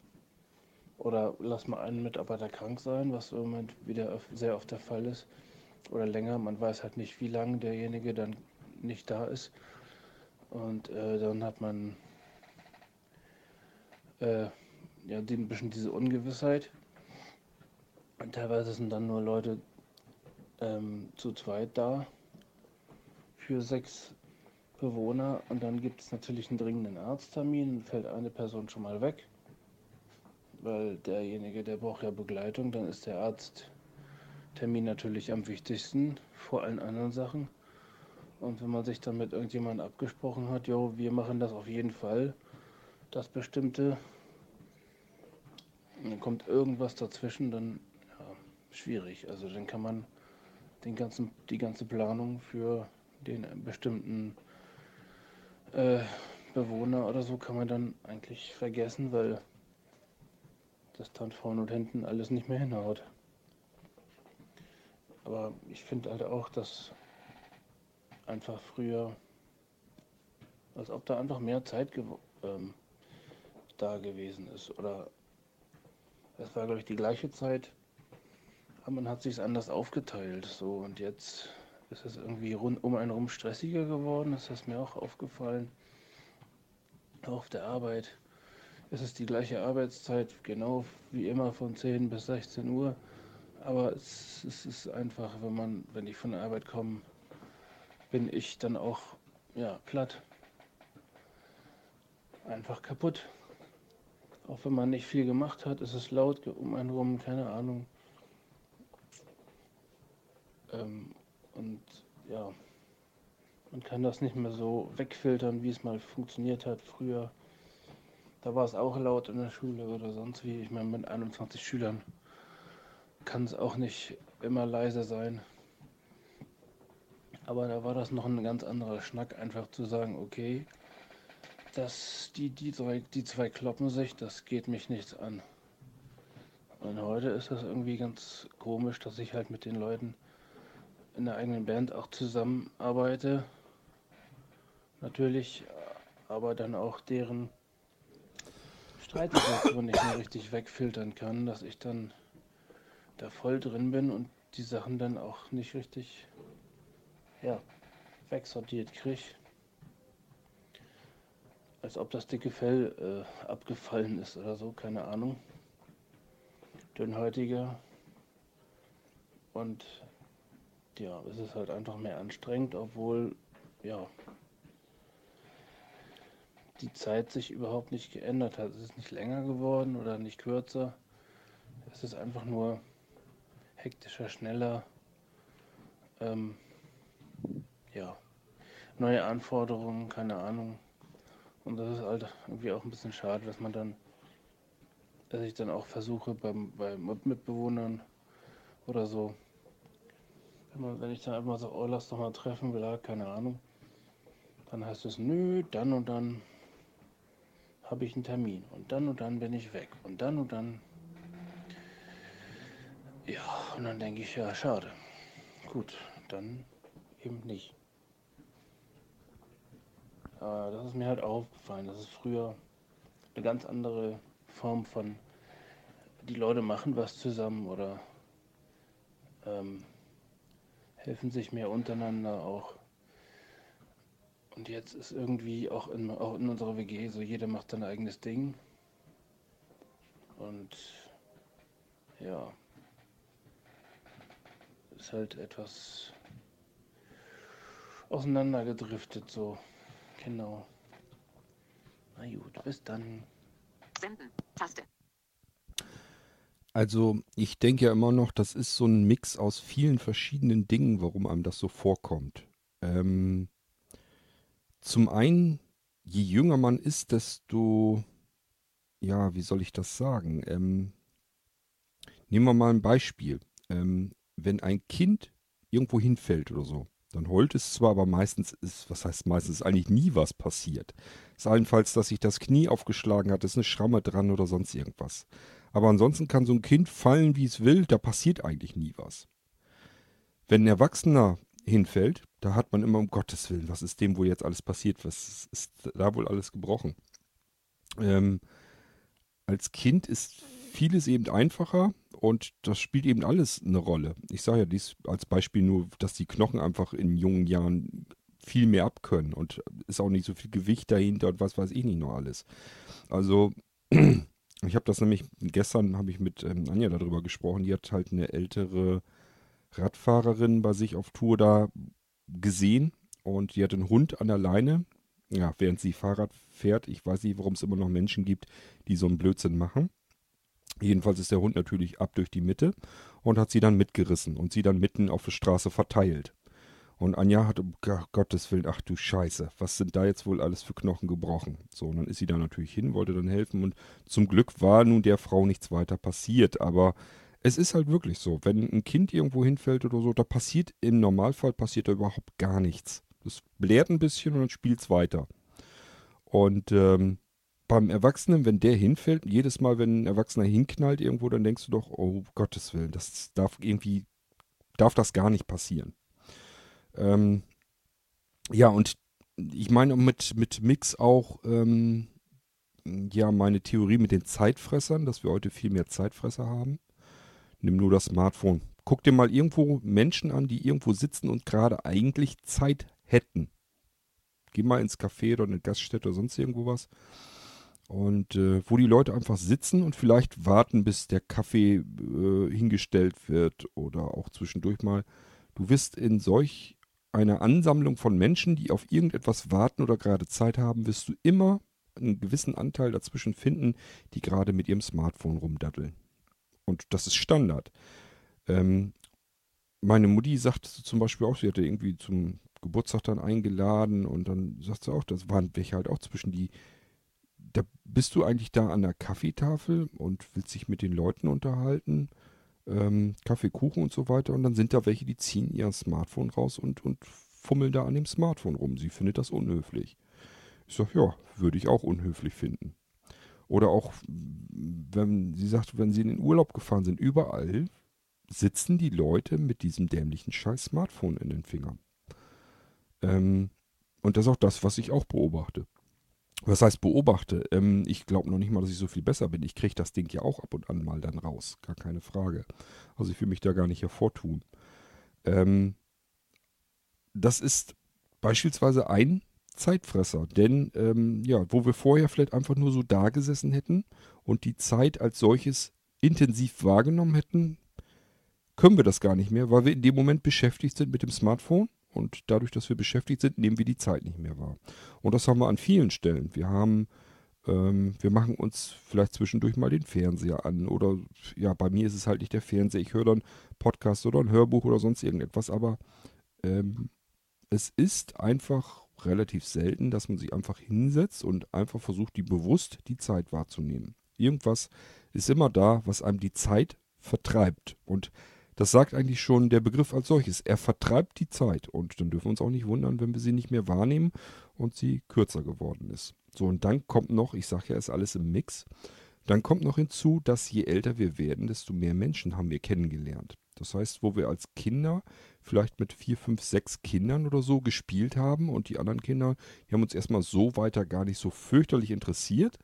Oder lass mal einen Mitarbeiter krank sein, was im Moment wieder sehr oft der Fall ist. Oder länger, man weiß halt nicht, wie lange derjenige dann nicht da ist. Und äh, dann hat man äh, ja, ein bisschen diese Ungewissheit. Und teilweise sind dann nur Leute ähm, zu zweit da für sechs Bewohner und dann gibt es natürlich einen dringenden Arzttermin fällt eine Person schon mal weg, weil derjenige, der braucht ja Begleitung, dann ist der Arzttermin natürlich am wichtigsten vor allen anderen Sachen. Und wenn man sich dann mit irgendjemandem abgesprochen hat, jo, wir machen das auf jeden Fall, das bestimmte, dann kommt irgendwas dazwischen, dann ja, schwierig. Also dann kann man den ganzen, die ganze Planung für den bestimmten äh, Bewohner oder so kann man dann eigentlich vergessen, weil das dann vorne und hinten alles nicht mehr hinhaut. Aber ich finde halt auch, dass einfach früher, als ob da einfach mehr Zeit ähm, da gewesen ist. Oder es war, glaube ich, die gleiche Zeit, aber man hat sich anders aufgeteilt. So und jetzt ist es irgendwie rund um einen rum stressiger geworden. Das ist mir auch aufgefallen. Auch auf der Arbeit ist es die gleiche Arbeitszeit, genau wie immer von 10 bis 16 Uhr. Aber es, es ist einfach, wenn man, wenn ich von der Arbeit komme, bin ich dann auch ja, platt. Einfach kaputt. Auch wenn man nicht viel gemacht hat, ist es laut um einen rum, keine Ahnung. Ähm, und ja, man kann das nicht mehr so wegfiltern, wie es mal funktioniert hat früher. Da war es auch laut in der Schule oder sonst wie. Ich meine, mit 21 Schülern kann es auch nicht immer leise sein. Aber da war das noch ein ganz anderer Schnack, einfach zu sagen, okay, dass die, die, drei, die zwei kloppen sich, das geht mich nichts an. Und heute ist das irgendwie ganz komisch, dass ich halt mit den Leuten in der eigenen Band auch zusammenarbeite. Natürlich, aber dann auch deren Streitsituation nicht mehr richtig wegfiltern kann, dass ich dann da voll drin bin und die Sachen dann auch nicht richtig ja, wegsortiert kriege. Als ob das dicke Fell äh, abgefallen ist oder so, keine Ahnung. Dünnhäutiger. Und ja, es ist halt einfach mehr anstrengend, obwohl, ja, die Zeit sich überhaupt nicht geändert hat. Es ist nicht länger geworden oder nicht kürzer. Es ist einfach nur hektischer, schneller. Ähm, ja, neue Anforderungen, keine Ahnung. Und das ist halt irgendwie auch ein bisschen schade, dass man dann, dass ich dann auch versuche beim, bei Mitbewohnern oder so, wenn ich dann einfach so, oh, lass doch mal treffen, will, keine Ahnung. Dann heißt es, nö, dann und dann habe ich einen Termin. Und dann und dann bin ich weg. Und dann und dann. Ja, und dann denke ich, ja, schade. Gut, dann eben nicht. Aber das ist mir halt aufgefallen. Das ist früher eine ganz andere Form von, die Leute machen was zusammen oder ähm, helfen sich mehr untereinander auch. Und jetzt ist irgendwie auch in, auch in unserer WG so, jeder macht sein eigenes Ding. Und ja, ist halt etwas auseinandergedriftet so. Genau. Na gut, bis dann. Senden. Taste. Also ich denke ja immer noch, das ist so ein Mix aus vielen verschiedenen Dingen, warum einem das so vorkommt. Ähm, zum einen, je jünger man ist, desto, ja, wie soll ich das sagen? Ähm, nehmen wir mal ein Beispiel. Ähm, wenn ein Kind irgendwo hinfällt oder so, dann heult es zwar, aber meistens ist, was heißt meistens, ist eigentlich nie was passiert. Es ist allenfalls, dass sich das Knie aufgeschlagen hat, ist eine Schramme dran oder sonst irgendwas. Aber ansonsten kann so ein Kind fallen, wie es will, da passiert eigentlich nie was. Wenn ein Erwachsener hinfällt, da hat man immer um Gottes Willen, was ist dem wohl jetzt alles passiert? Was ist da wohl alles gebrochen? Ähm, als Kind ist vieles eben einfacher und das spielt eben alles eine Rolle. Ich sage ja dies als Beispiel nur, dass die Knochen einfach in jungen Jahren viel mehr abkönnen und ist auch nicht so viel Gewicht dahinter und was weiß ich nicht noch alles. Also ich habe das nämlich gestern habe ich mit ähm, Anja darüber gesprochen. Die hat halt eine ältere Radfahrerin bei sich auf Tour da gesehen und die hat einen Hund an der Leine. Ja, während sie Fahrrad fährt. Ich weiß nicht, warum es immer noch Menschen gibt, die so einen Blödsinn machen. Jedenfalls ist der Hund natürlich ab durch die Mitte und hat sie dann mitgerissen und sie dann mitten auf der Straße verteilt. Und Anja hat um Gottes Willen, ach du Scheiße, was sind da jetzt wohl alles für Knochen gebrochen? So, und dann ist sie da natürlich hin, wollte dann helfen und zum Glück war nun der Frau nichts weiter passiert, aber es ist halt wirklich so, wenn ein Kind irgendwo hinfällt oder so, da passiert im Normalfall passiert da überhaupt gar nichts. Das blärt ein bisschen und dann spielt es weiter. Und ähm, beim Erwachsenen, wenn der hinfällt, jedes Mal, wenn ein Erwachsener hinknallt irgendwo, dann denkst du doch, oh Gottes Willen, das darf irgendwie, darf das gar nicht passieren. Ähm, ja, und ich meine mit, mit Mix auch, ähm, ja, meine Theorie mit den Zeitfressern, dass wir heute viel mehr Zeitfresser haben. Nimm nur das Smartphone. Guck dir mal irgendwo Menschen an, die irgendwo sitzen und gerade eigentlich Zeit hätten. Geh mal ins Café oder eine Gaststätte oder sonst irgendwo was. Und äh, wo die Leute einfach sitzen und vielleicht warten, bis der Kaffee äh, hingestellt wird oder auch zwischendurch mal. Du wirst in solch einer Ansammlung von Menschen, die auf irgendetwas warten oder gerade Zeit haben, wirst du immer einen gewissen Anteil dazwischen finden, die gerade mit ihrem Smartphone rumdaddeln. Und das ist Standard. Ähm, meine Mutti sagt zum Beispiel auch, sie hatte irgendwie zum Geburtstag dann eingeladen und dann sagt sie auch, das waren welche halt auch zwischen die, da bist du eigentlich da an der Kaffeetafel und willst dich mit den Leuten unterhalten, ähm, Kaffee, Kuchen und so weiter und dann sind da welche, die ziehen ihr Smartphone raus und, und fummeln da an dem Smartphone rum. Sie findet das unhöflich. Ich sage, ja, würde ich auch unhöflich finden. Oder auch, wenn sie sagt, wenn sie in den Urlaub gefahren sind, überall sitzen die Leute mit diesem dämlichen scheiß Smartphone in den Fingern. Ähm, und das ist auch das, was ich auch beobachte. Was heißt beobachte? Ähm, ich glaube noch nicht mal, dass ich so viel besser bin. Ich kriege das Ding ja auch ab und an mal dann raus. Gar keine Frage. Also ich will mich da gar nicht hervortun. Ähm, das ist beispielsweise ein Zeitfresser. Denn, ähm, ja, wo wir vorher vielleicht einfach nur so da gesessen hätten und die Zeit als solches intensiv wahrgenommen hätten, können wir das gar nicht mehr, weil wir in dem Moment beschäftigt sind mit dem Smartphone. Und dadurch, dass wir beschäftigt sind, nehmen wir die Zeit nicht mehr wahr. Und das haben wir an vielen Stellen. Wir haben, ähm, wir machen uns vielleicht zwischendurch mal den Fernseher an. Oder ja, bei mir ist es halt nicht der Fernseher. Ich höre dann Podcast oder ein Hörbuch oder sonst irgendetwas. Aber ähm, es ist einfach relativ selten, dass man sich einfach hinsetzt und einfach versucht, die bewusst die Zeit wahrzunehmen. Irgendwas ist immer da, was einem die Zeit vertreibt. Und das sagt eigentlich schon der Begriff als solches. Er vertreibt die Zeit. Und dann dürfen wir uns auch nicht wundern, wenn wir sie nicht mehr wahrnehmen und sie kürzer geworden ist. So, und dann kommt noch, ich sage ja, ist alles im Mix. Dann kommt noch hinzu, dass je älter wir werden, desto mehr Menschen haben wir kennengelernt. Das heißt, wo wir als Kinder vielleicht mit vier, fünf, sechs Kindern oder so gespielt haben und die anderen Kinder, die haben uns erstmal so weiter gar nicht so fürchterlich interessiert.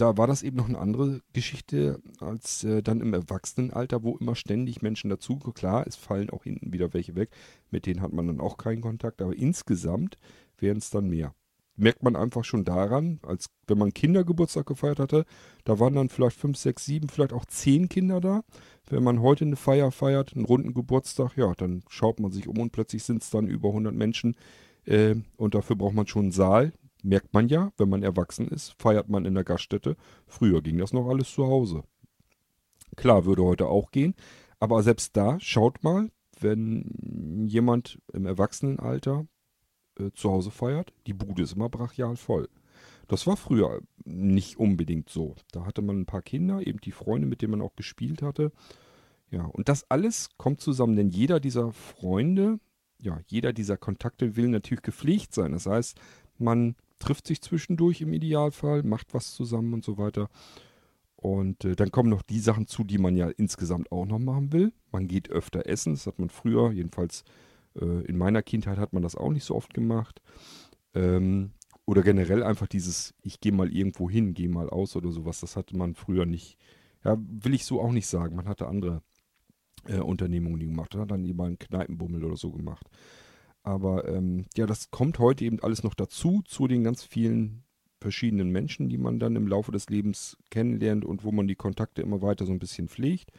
Da war das eben noch eine andere Geschichte als äh, dann im Erwachsenenalter, wo immer ständig Menschen dazu, klar, es fallen auch hinten wieder welche weg, mit denen hat man dann auch keinen Kontakt, aber insgesamt wären es dann mehr merkt man einfach schon daran, als wenn man Kindergeburtstag gefeiert hatte, da waren dann vielleicht fünf, sechs, sieben, vielleicht auch zehn Kinder da. Wenn man heute eine Feier feiert, einen runden Geburtstag, ja, dann schaut man sich um und plötzlich sind es dann über 100 Menschen äh, und dafür braucht man schon einen Saal. Merkt man ja, wenn man erwachsen ist, feiert man in der Gaststätte. Früher ging das noch alles zu Hause. Klar, würde heute auch gehen. Aber selbst da, schaut mal, wenn jemand im Erwachsenenalter äh, zu Hause feiert, die Bude ist immer brachial voll. Das war früher nicht unbedingt so. Da hatte man ein paar Kinder, eben die Freunde, mit denen man auch gespielt hatte. Ja, und das alles kommt zusammen, denn jeder dieser Freunde, ja, jeder dieser Kontakte will natürlich gepflegt sein. Das heißt, man trifft sich zwischendurch im Idealfall, macht was zusammen und so weiter. Und äh, dann kommen noch die Sachen zu, die man ja insgesamt auch noch machen will. Man geht öfter essen, das hat man früher, jedenfalls äh, in meiner Kindheit hat man das auch nicht so oft gemacht. Ähm, oder generell einfach dieses, ich gehe mal irgendwo hin, gehe mal aus oder sowas, das hatte man früher nicht. Ja, will ich so auch nicht sagen. Man hatte andere äh, Unternehmungen, gemacht hat, dann lieber einen Kneipenbummel oder so gemacht. Aber ähm, ja, das kommt heute eben alles noch dazu, zu den ganz vielen verschiedenen Menschen, die man dann im Laufe des Lebens kennenlernt und wo man die Kontakte immer weiter so ein bisschen pflegt.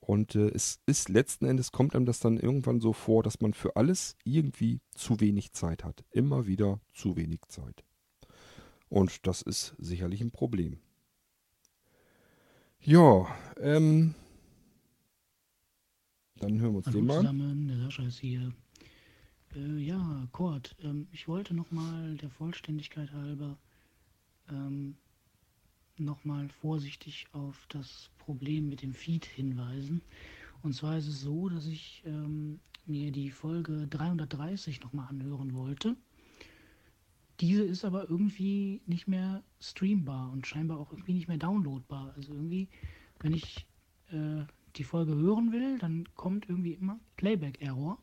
Und äh, es ist letzten Endes, kommt einem das dann irgendwann so vor, dass man für alles irgendwie zu wenig Zeit hat. Immer wieder zu wenig Zeit. Und das ist sicherlich ein Problem. Ja, ähm, dann hören wir uns Hallo den mal an. zusammen, der Sascha ist hier. Äh, ja, Kurt, ähm, ich wollte nochmal der Vollständigkeit halber ähm, nochmal vorsichtig auf das Problem mit dem Feed hinweisen. Und zwar ist es so, dass ich ähm, mir die Folge 330 nochmal anhören wollte. Diese ist aber irgendwie nicht mehr streambar und scheinbar auch irgendwie nicht mehr downloadbar. Also irgendwie, wenn ich äh, die Folge hören will, dann kommt irgendwie immer Playback-Error.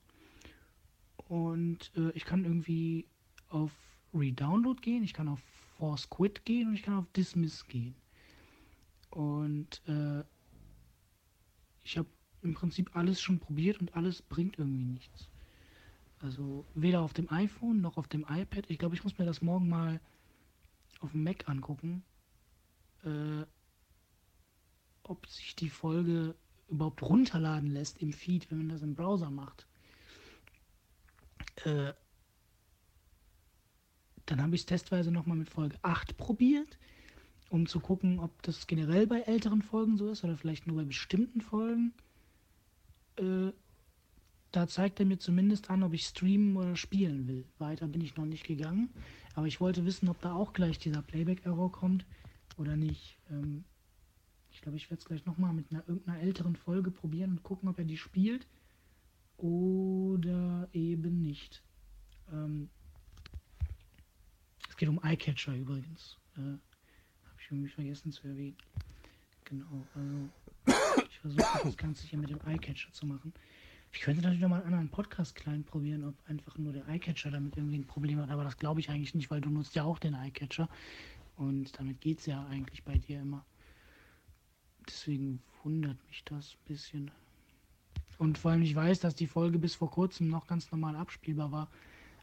Und äh, ich kann irgendwie auf Redownload gehen, ich kann auf Force Quit gehen und ich kann auf Dismiss gehen. Und äh, ich habe im Prinzip alles schon probiert und alles bringt irgendwie nichts. Also weder auf dem iPhone noch auf dem iPad. Ich glaube, ich muss mir das morgen mal auf dem Mac angucken, äh, ob sich die Folge überhaupt runterladen lässt im Feed, wenn man das im Browser macht. Äh, dann habe ich es testweise nochmal mit Folge 8 probiert, um zu gucken, ob das generell bei älteren Folgen so ist oder vielleicht nur bei bestimmten Folgen. Äh, da zeigt er mir zumindest an, ob ich streamen oder spielen will. Weiter bin ich noch nicht gegangen. Aber ich wollte wissen, ob da auch gleich dieser Playback-Error kommt oder nicht. Ähm, ich glaube, ich werde es gleich nochmal mit einer irgendeiner älteren Folge probieren und gucken, ob er die spielt oder eben nicht. Ähm, es geht um Eyecatcher übrigens. Äh, Habe ich irgendwie vergessen zu erwähnen. Genau, also ich versuche das Ganze hier mit dem Eyecatcher zu machen. Ich könnte natürlich noch mal einen anderen Podcast klein probieren, ob einfach nur der Eyecatcher damit irgendwie ein Problem hat, aber das glaube ich eigentlich nicht, weil du nutzt ja auch den Eyecatcher und damit geht es ja eigentlich bei dir immer. Deswegen wundert mich das ein bisschen. Und vor allem ich weiß, dass die Folge bis vor kurzem noch ganz normal abspielbar war.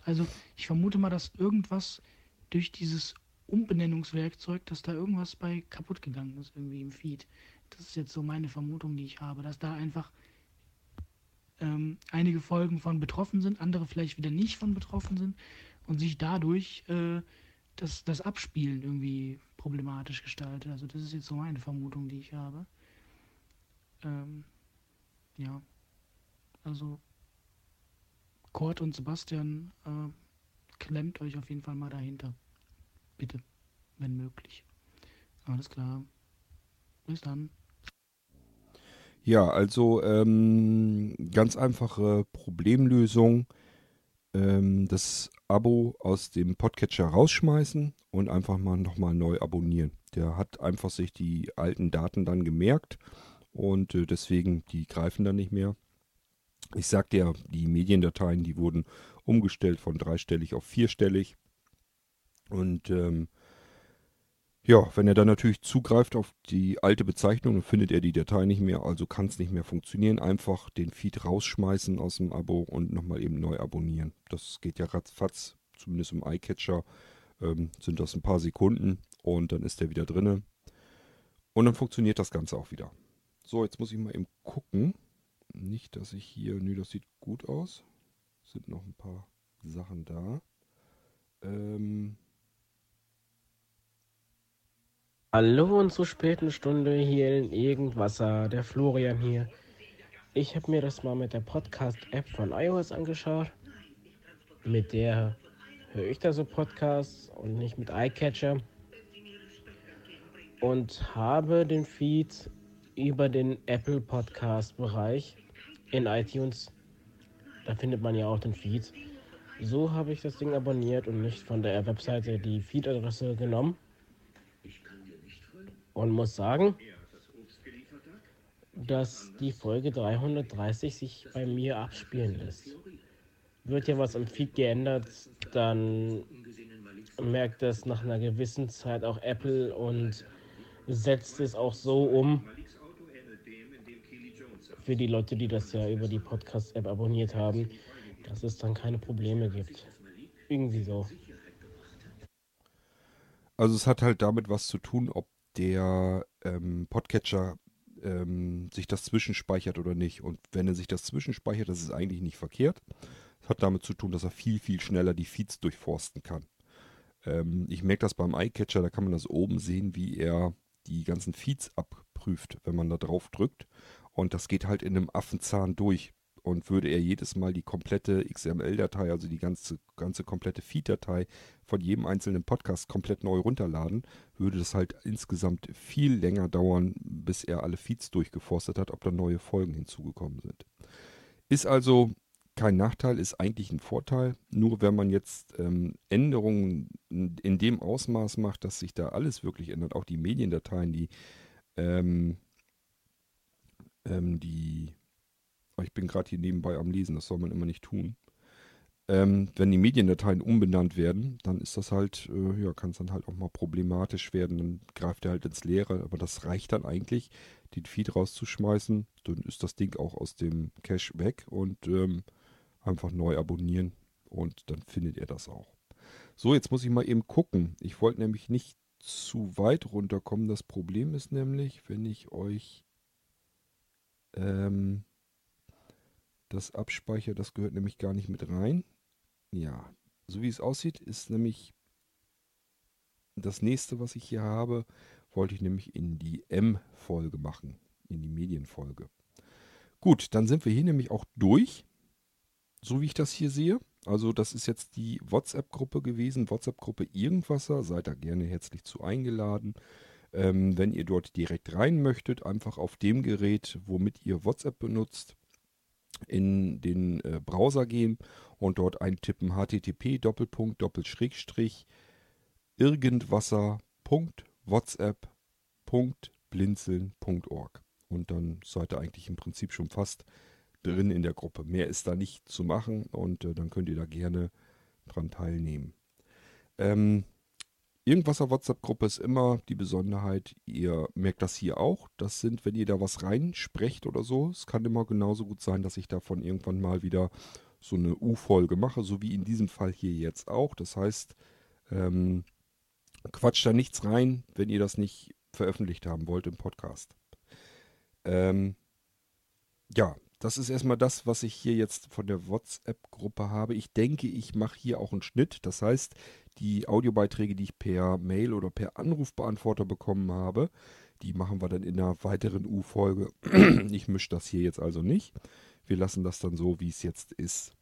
Also ich vermute mal, dass irgendwas durch dieses Umbenennungswerkzeug, dass da irgendwas bei kaputt gegangen ist irgendwie im Feed. Das ist jetzt so meine Vermutung, die ich habe, dass da einfach ähm, einige Folgen von betroffen sind, andere vielleicht wieder nicht von betroffen sind und sich dadurch äh, das, das Abspielen irgendwie problematisch gestaltet. Also das ist jetzt so meine Vermutung, die ich habe. Ähm, ja, also Kurt und Sebastian, äh, klemmt euch auf jeden Fall mal dahinter. Bitte, wenn möglich. Alles klar. Bis dann. Ja, also ähm, ganz einfache Problemlösung. Ähm, das Abo aus dem Podcatcher rausschmeißen und einfach mal nochmal neu abonnieren. Der hat einfach sich die alten Daten dann gemerkt und äh, deswegen, die greifen dann nicht mehr. Ich sagte ja, die Mediendateien, die wurden umgestellt von dreistellig auf vierstellig. Und ähm, ja, wenn er dann natürlich zugreift auf die alte Bezeichnung, dann findet er die Datei nicht mehr, also kann es nicht mehr funktionieren. Einfach den Feed rausschmeißen aus dem Abo und nochmal eben neu abonnieren. Das geht ja ratzfatz, zumindest im iCatcher ähm, sind das ein paar Sekunden und dann ist er wieder drinne. Und dann funktioniert das Ganze auch wieder. So, jetzt muss ich mal eben gucken. Nicht, dass ich hier, nö, das sieht gut aus. Sind noch ein paar Sachen da. Ähm, Hallo und zur späten Stunde hier in Irgendwasser, der Florian hier. Ich habe mir das mal mit der Podcast-App von iOS angeschaut. Mit der höre ich da so Podcasts und nicht mit iCatcher. Und habe den Feed über den Apple Podcast-Bereich in iTunes. Da findet man ja auch den Feed. So habe ich das Ding abonniert und nicht von der Webseite die Feed-Adresse genommen und muss sagen, dass die Folge 330 sich bei mir abspielen lässt. Wird ja was am Feed geändert, dann merkt das nach einer gewissen Zeit auch Apple und setzt es auch so um. Für die Leute, die das ja über die Podcast-App abonniert haben, dass es dann keine Probleme gibt. Irgendwie so. Also es hat halt damit was zu tun, ob der ähm, Podcatcher ähm, sich das zwischenspeichert oder nicht. Und wenn er sich das zwischenspeichert, das ist eigentlich nicht verkehrt. Das hat damit zu tun, dass er viel, viel schneller die Feeds durchforsten kann. Ähm, ich merke das beim iCatcher, da kann man das oben sehen, wie er die ganzen Feeds abprüft, wenn man da drauf drückt. Und das geht halt in einem Affenzahn durch. Und würde er jedes Mal die komplette XML-Datei, also die ganze, ganze komplette Feed-Datei von jedem einzelnen Podcast komplett neu runterladen, würde das halt insgesamt viel länger dauern, bis er alle Feeds durchgeforstet hat, ob da neue Folgen hinzugekommen sind. Ist also kein Nachteil, ist eigentlich ein Vorteil. Nur wenn man jetzt ähm, Änderungen in dem Ausmaß macht, dass sich da alles wirklich ändert, auch die Mediendateien, die, ähm, ähm, die ich bin gerade hier nebenbei am Lesen, das soll man immer nicht tun. Ähm, wenn die Mediendateien umbenannt werden, dann ist das halt, äh, ja, kann es dann halt auch mal problematisch werden. Dann greift er halt ins Leere, aber das reicht dann eigentlich, den Feed rauszuschmeißen. Dann ist das Ding auch aus dem Cache weg und ähm, einfach neu abonnieren und dann findet er das auch. So, jetzt muss ich mal eben gucken. Ich wollte nämlich nicht zu weit runterkommen. Das Problem ist nämlich, wenn ich euch ähm, das Abspeicher, das gehört nämlich gar nicht mit rein. Ja, so wie es aussieht, ist nämlich das nächste, was ich hier habe, wollte ich nämlich in die M-Folge machen, in die Medienfolge. Gut, dann sind wir hier nämlich auch durch, so wie ich das hier sehe. Also das ist jetzt die WhatsApp-Gruppe gewesen, WhatsApp-Gruppe Irgendwasser, seid da gerne herzlich zu eingeladen. Ähm, wenn ihr dort direkt rein möchtet, einfach auf dem Gerät, womit ihr WhatsApp benutzt, in den äh, Browser gehen und dort eintippen http Doppelpunkt Doppelschrägstrich irgendwasser.whatsapp.blinzeln.org und dann seid ihr eigentlich im Prinzip schon fast drin in der Gruppe. Mehr ist da nicht zu machen und äh, dann könnt ihr da gerne dran teilnehmen. Ähm, Irgendwasser WhatsApp-Gruppe ist immer die Besonderheit, ihr merkt das hier auch. Das sind, wenn ihr da was reinsprecht oder so, es kann immer genauso gut sein, dass ich davon irgendwann mal wieder so eine U-Folge mache, so wie in diesem Fall hier jetzt auch. Das heißt, ähm, quatscht da nichts rein, wenn ihr das nicht veröffentlicht haben wollt im Podcast. Ähm, ja, das ist erstmal das, was ich hier jetzt von der WhatsApp-Gruppe habe. Ich denke, ich mache hier auch einen Schnitt. Das heißt, die Audiobeiträge, die ich per Mail oder per Anrufbeantworter bekommen habe, die machen wir dann in einer weiteren U-Folge. ich mische das hier jetzt also nicht. Wir lassen das dann so, wie es jetzt ist.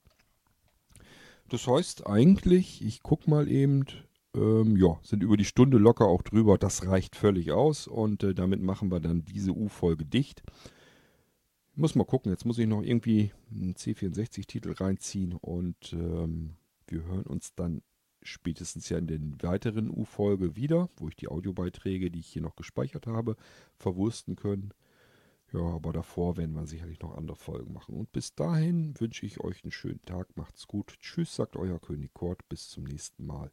Das heißt eigentlich, ich gucke mal eben, ähm, ja, sind über die Stunde locker auch drüber. Das reicht völlig aus und äh, damit machen wir dann diese U-Folge dicht. Muss mal gucken, jetzt muss ich noch irgendwie einen C64-Titel reinziehen und ähm, wir hören uns dann spätestens ja in der weiteren U-Folge wieder, wo ich die Audiobeiträge, die ich hier noch gespeichert habe, verwursten können. Ja, aber davor werden wir sicherlich noch andere Folgen machen. Und bis dahin wünsche ich euch einen schönen Tag. Macht's gut. Tschüss, sagt euer König Kort. Bis zum nächsten Mal.